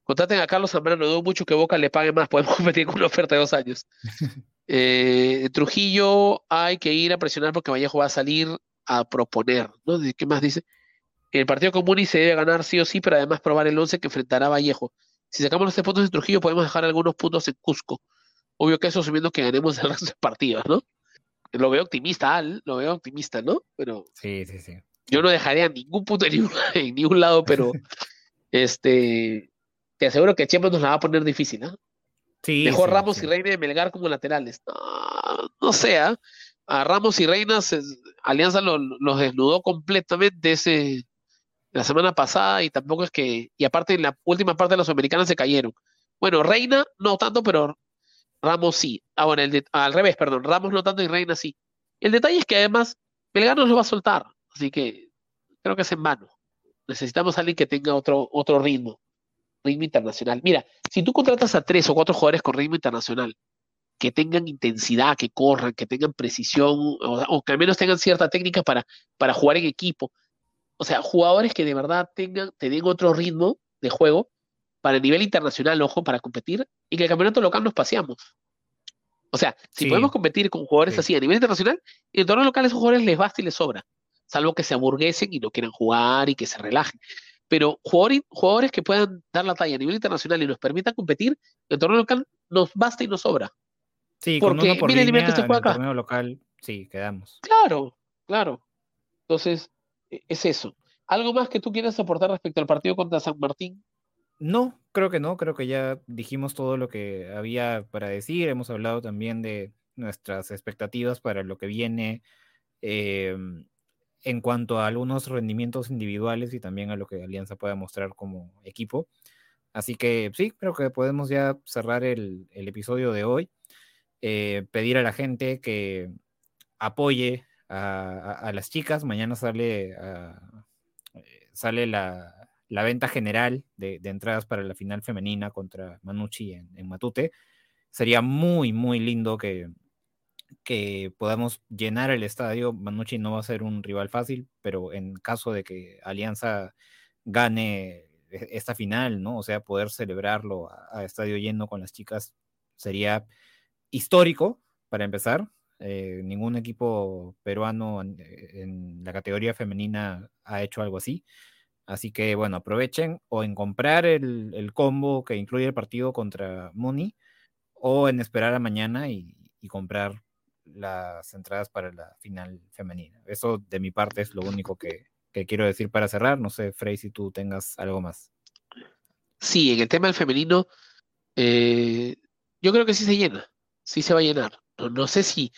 contraten a Carlos Zambrano, no mucho que Boca le pague más, podemos competir con una oferta de dos años. Eh, Trujillo hay que ir a presionar porque Vallejo va a salir a proponer, ¿no? ¿Qué más dice? El partido común y se debe ganar sí o sí, pero además probar el 11 que enfrentará a Vallejo. Si sacamos los tres puntos de Trujillo, podemos dejar algunos puntos en Cusco. Obvio que eso asumiendo que ganemos el resto de partidos, ¿no? Lo veo optimista, Al, lo veo optimista, ¿no? Pero sí, sí, sí. Yo no dejaría ningún punto en ningún, lado, pero este te aseguro que Chema nos la va a poner difícil, ¿no? Sí, Mejor Ramos y Reina de Melgar como laterales. No, no sea. ¿ah? a Ramos y Reinas, Alianza los desnudó completamente ese, la semana pasada y tampoco es que, y aparte en la última parte de los americanos se cayeron. Bueno, Reina no tanto, pero Ramos sí. Ah, bueno, el al revés, perdón, Ramos no tanto y Reina sí. El detalle es que además Belgar no lo va a soltar, así que creo que es en vano. Necesitamos a alguien que tenga otro, otro ritmo, ritmo internacional. Mira, si tú contratas a tres o cuatro jugadores con ritmo internacional que tengan intensidad, que corran, que tengan precisión, o, que al menos tengan cierta técnica para, para jugar en equipo. O sea, jugadores que de verdad tengan, den otro ritmo de juego para el nivel internacional, ojo, para competir, y que el campeonato local nos paseamos. O sea, si podemos competir con jugadores así a nivel internacional, en el torneo local a esos jugadores les basta y les sobra, salvo que se aburguesen y no quieran jugar y que se relajen. Pero jugadores, jugadores que puedan dar la talla a nivel internacional y nos permitan competir, en el torneo local nos basta y nos sobra. Sí, porque por mira el nivel que se juega acá. local, sí, quedamos. Claro, claro. Entonces, e, es eso. ¿Algo más que tú quieras aportar respecto al partido contra San Martín? No, creo que no, creo que ya dijimos todo lo que había para decir, hemos hablado también de nuestras expectativas para lo que viene em, en cuanto a algunos rendimientos individuales y también a lo que Alianza pueda mostrar como equipo. Así que sí, creo que podemos ya cerrar el, episodio de hoy. Eh, pedir a la gente que apoye a, las chicas. Mañana sale, ah, eh, sale la, venta general de, entradas para la final femenina contra Manucci en, Matute. Sería muy, muy lindo que, que podamos llenar el estadio. Manucci no va a ser un rival fácil, pero en caso de que Alianza gane e, esta final, ¿no? O sea, poder celebrarlo a, estadio lleno con las chicas sería histórico, para empezar. Eh, ningún equipo peruano en, la categoría femenina ha hecho algo así. Así que bueno, aprovechen o en comprar el, combo que incluye el partido contra Muni o en esperar a mañana y, comprar las entradas para la final femenina. Eso de mi parte es lo único que, quiero decir para cerrar. No sé, Frey, si tú tengas algo más. Sí, en el tema del femenino, eh, yo creo que sí se llena, sí se va a llenar. No, sé si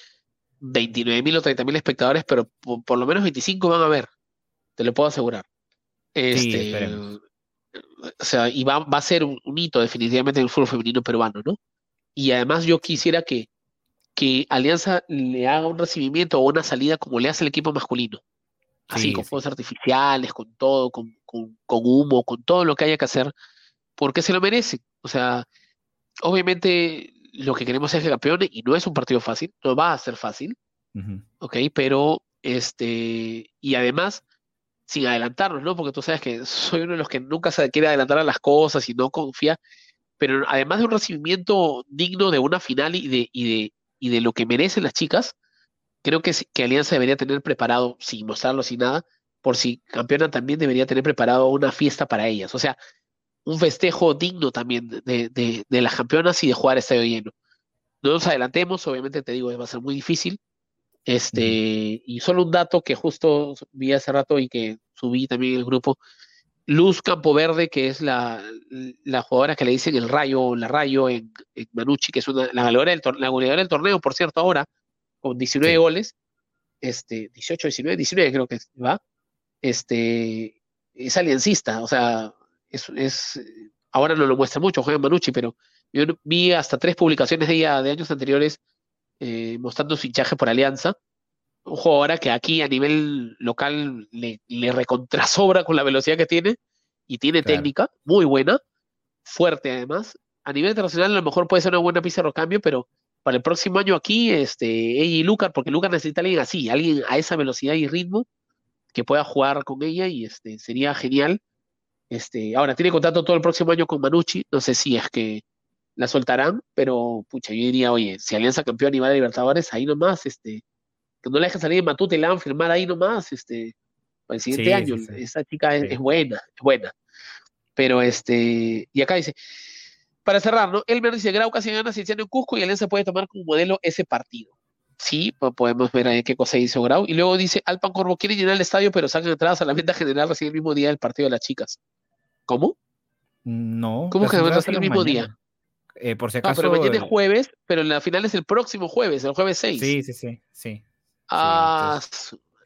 29.000 o 30.000 espectadores, pero por, lo menos 25 van a ver, te lo puedo asegurar. Este, o sea, y va, a ser un, hito definitivamente en el fútbol femenino peruano, ¿no? Y además yo quisiera que, que Alianza le haga un recibimiento o una salida como le hace el equipo masculino. Así, con fuegos artificiales, con todo, con, con, humo, con todo lo que haya que hacer, porque se lo merece. O sea, obviamente lo que queremos es que campeone y no es un partido fácil, no va a ser fácil, ¿ok? Pero, este, y además, sin adelantarnos, ¿no? Porque tú sabes que soy uno de los que nunca se quiere adelantar a las cosas y no confía, pero además de un recibimiento digno de una final y de, y de, y de lo que merecen las chicas, creo que, que Alianza debería tener preparado, sin mostrarlo, sin nada, por si campeona también debería tener preparado una fiesta para ellas. O sea, un festejo digno también de, de, de las campeonas y de jugar estadio lleno. No nos adelantemos, obviamente te digo, va a ser muy difícil, este, y solo un dato que justo vi hace rato y que subí también en el grupo. Luz Campoverde, que es la, la jugadora que le dicen el rayo, la rayo en, Manucci, que es una, la, goleadora del, la goleadora del torneo, por cierto, ahora, con 19 goles, este, 18, 19, 19 creo que va, este, es aliancista, o sea, es, es ahora no lo muestra mucho, juega en Manucci, pero yo vi hasta tres publicaciones de ella de años anteriores eh, mostrando su hinchaje por Alianza. Un jugador que aquí a nivel local le, le recontrasobra con la velocidad que tiene y tiene técnica muy buena, fuerte además. A nivel internacional a lo mejor puede ser una buena pista de cambio, pero para el próximo año aquí, este, ella y Lucas, porque Lucas necesita a alguien así, alguien a esa velocidad y ritmo que pueda jugar con ella y este, sería genial. Este, ahora tiene contrato todo el próximo año con Manucci, no sé si es que la soltarán, pero pucha, yo diría, oye, si Alianza campeón y va a Libertadores, ahí nomás, este, que no la dejen salir de Matute la van a firmar ahí nomás, este, para el siguiente año. Esa chica es, buena, es buena. Pero este, y acá dice, para cerrar, ¿no? Elmer dice, Grau casi gana Cienciano en Cusco y Alianza puede tomar como modelo ese partido. Sí, podemos ver ahí qué cosa hizo Grau. Y luego dice, Alpan Corvo quiere llenar el estadio, pero sacan entradas a la venta general recién el mismo día del partido de las chicas. ¿Cómo? No. ¿Cómo que van a el mismo día? Eh, por si acaso. No, pero mañana es jueves, pero la final es el próximo jueves, el jueves 6. Sí, sí, sí. sí. Ah,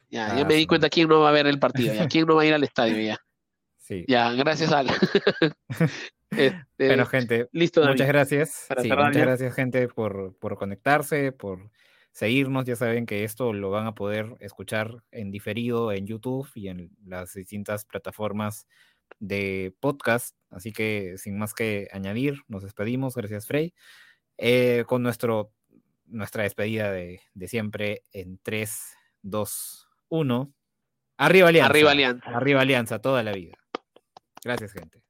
ya, ya ah, me di cuenta quién no va a ver el partido, ya, quién no va a ir al estadio ya. Sí. Ya, gracias, Al. este, bueno, gente, listo, muchas gracias. Sí, muchas gracias, gente, por, por conectarse, por seguirnos. Ya saben que esto lo van a poder escuchar en diferido en YouTube y en las distintas plataformas de podcast. Así que sin más que añadir, nos despedimos. Gracias, Frey. Eh, con nuestro, nuestra despedida de, de, siempre en 3, 2, 1. Arriba Alianza. Arriba Alianza. Arriba Alianza, toda la vida. Gracias, gente.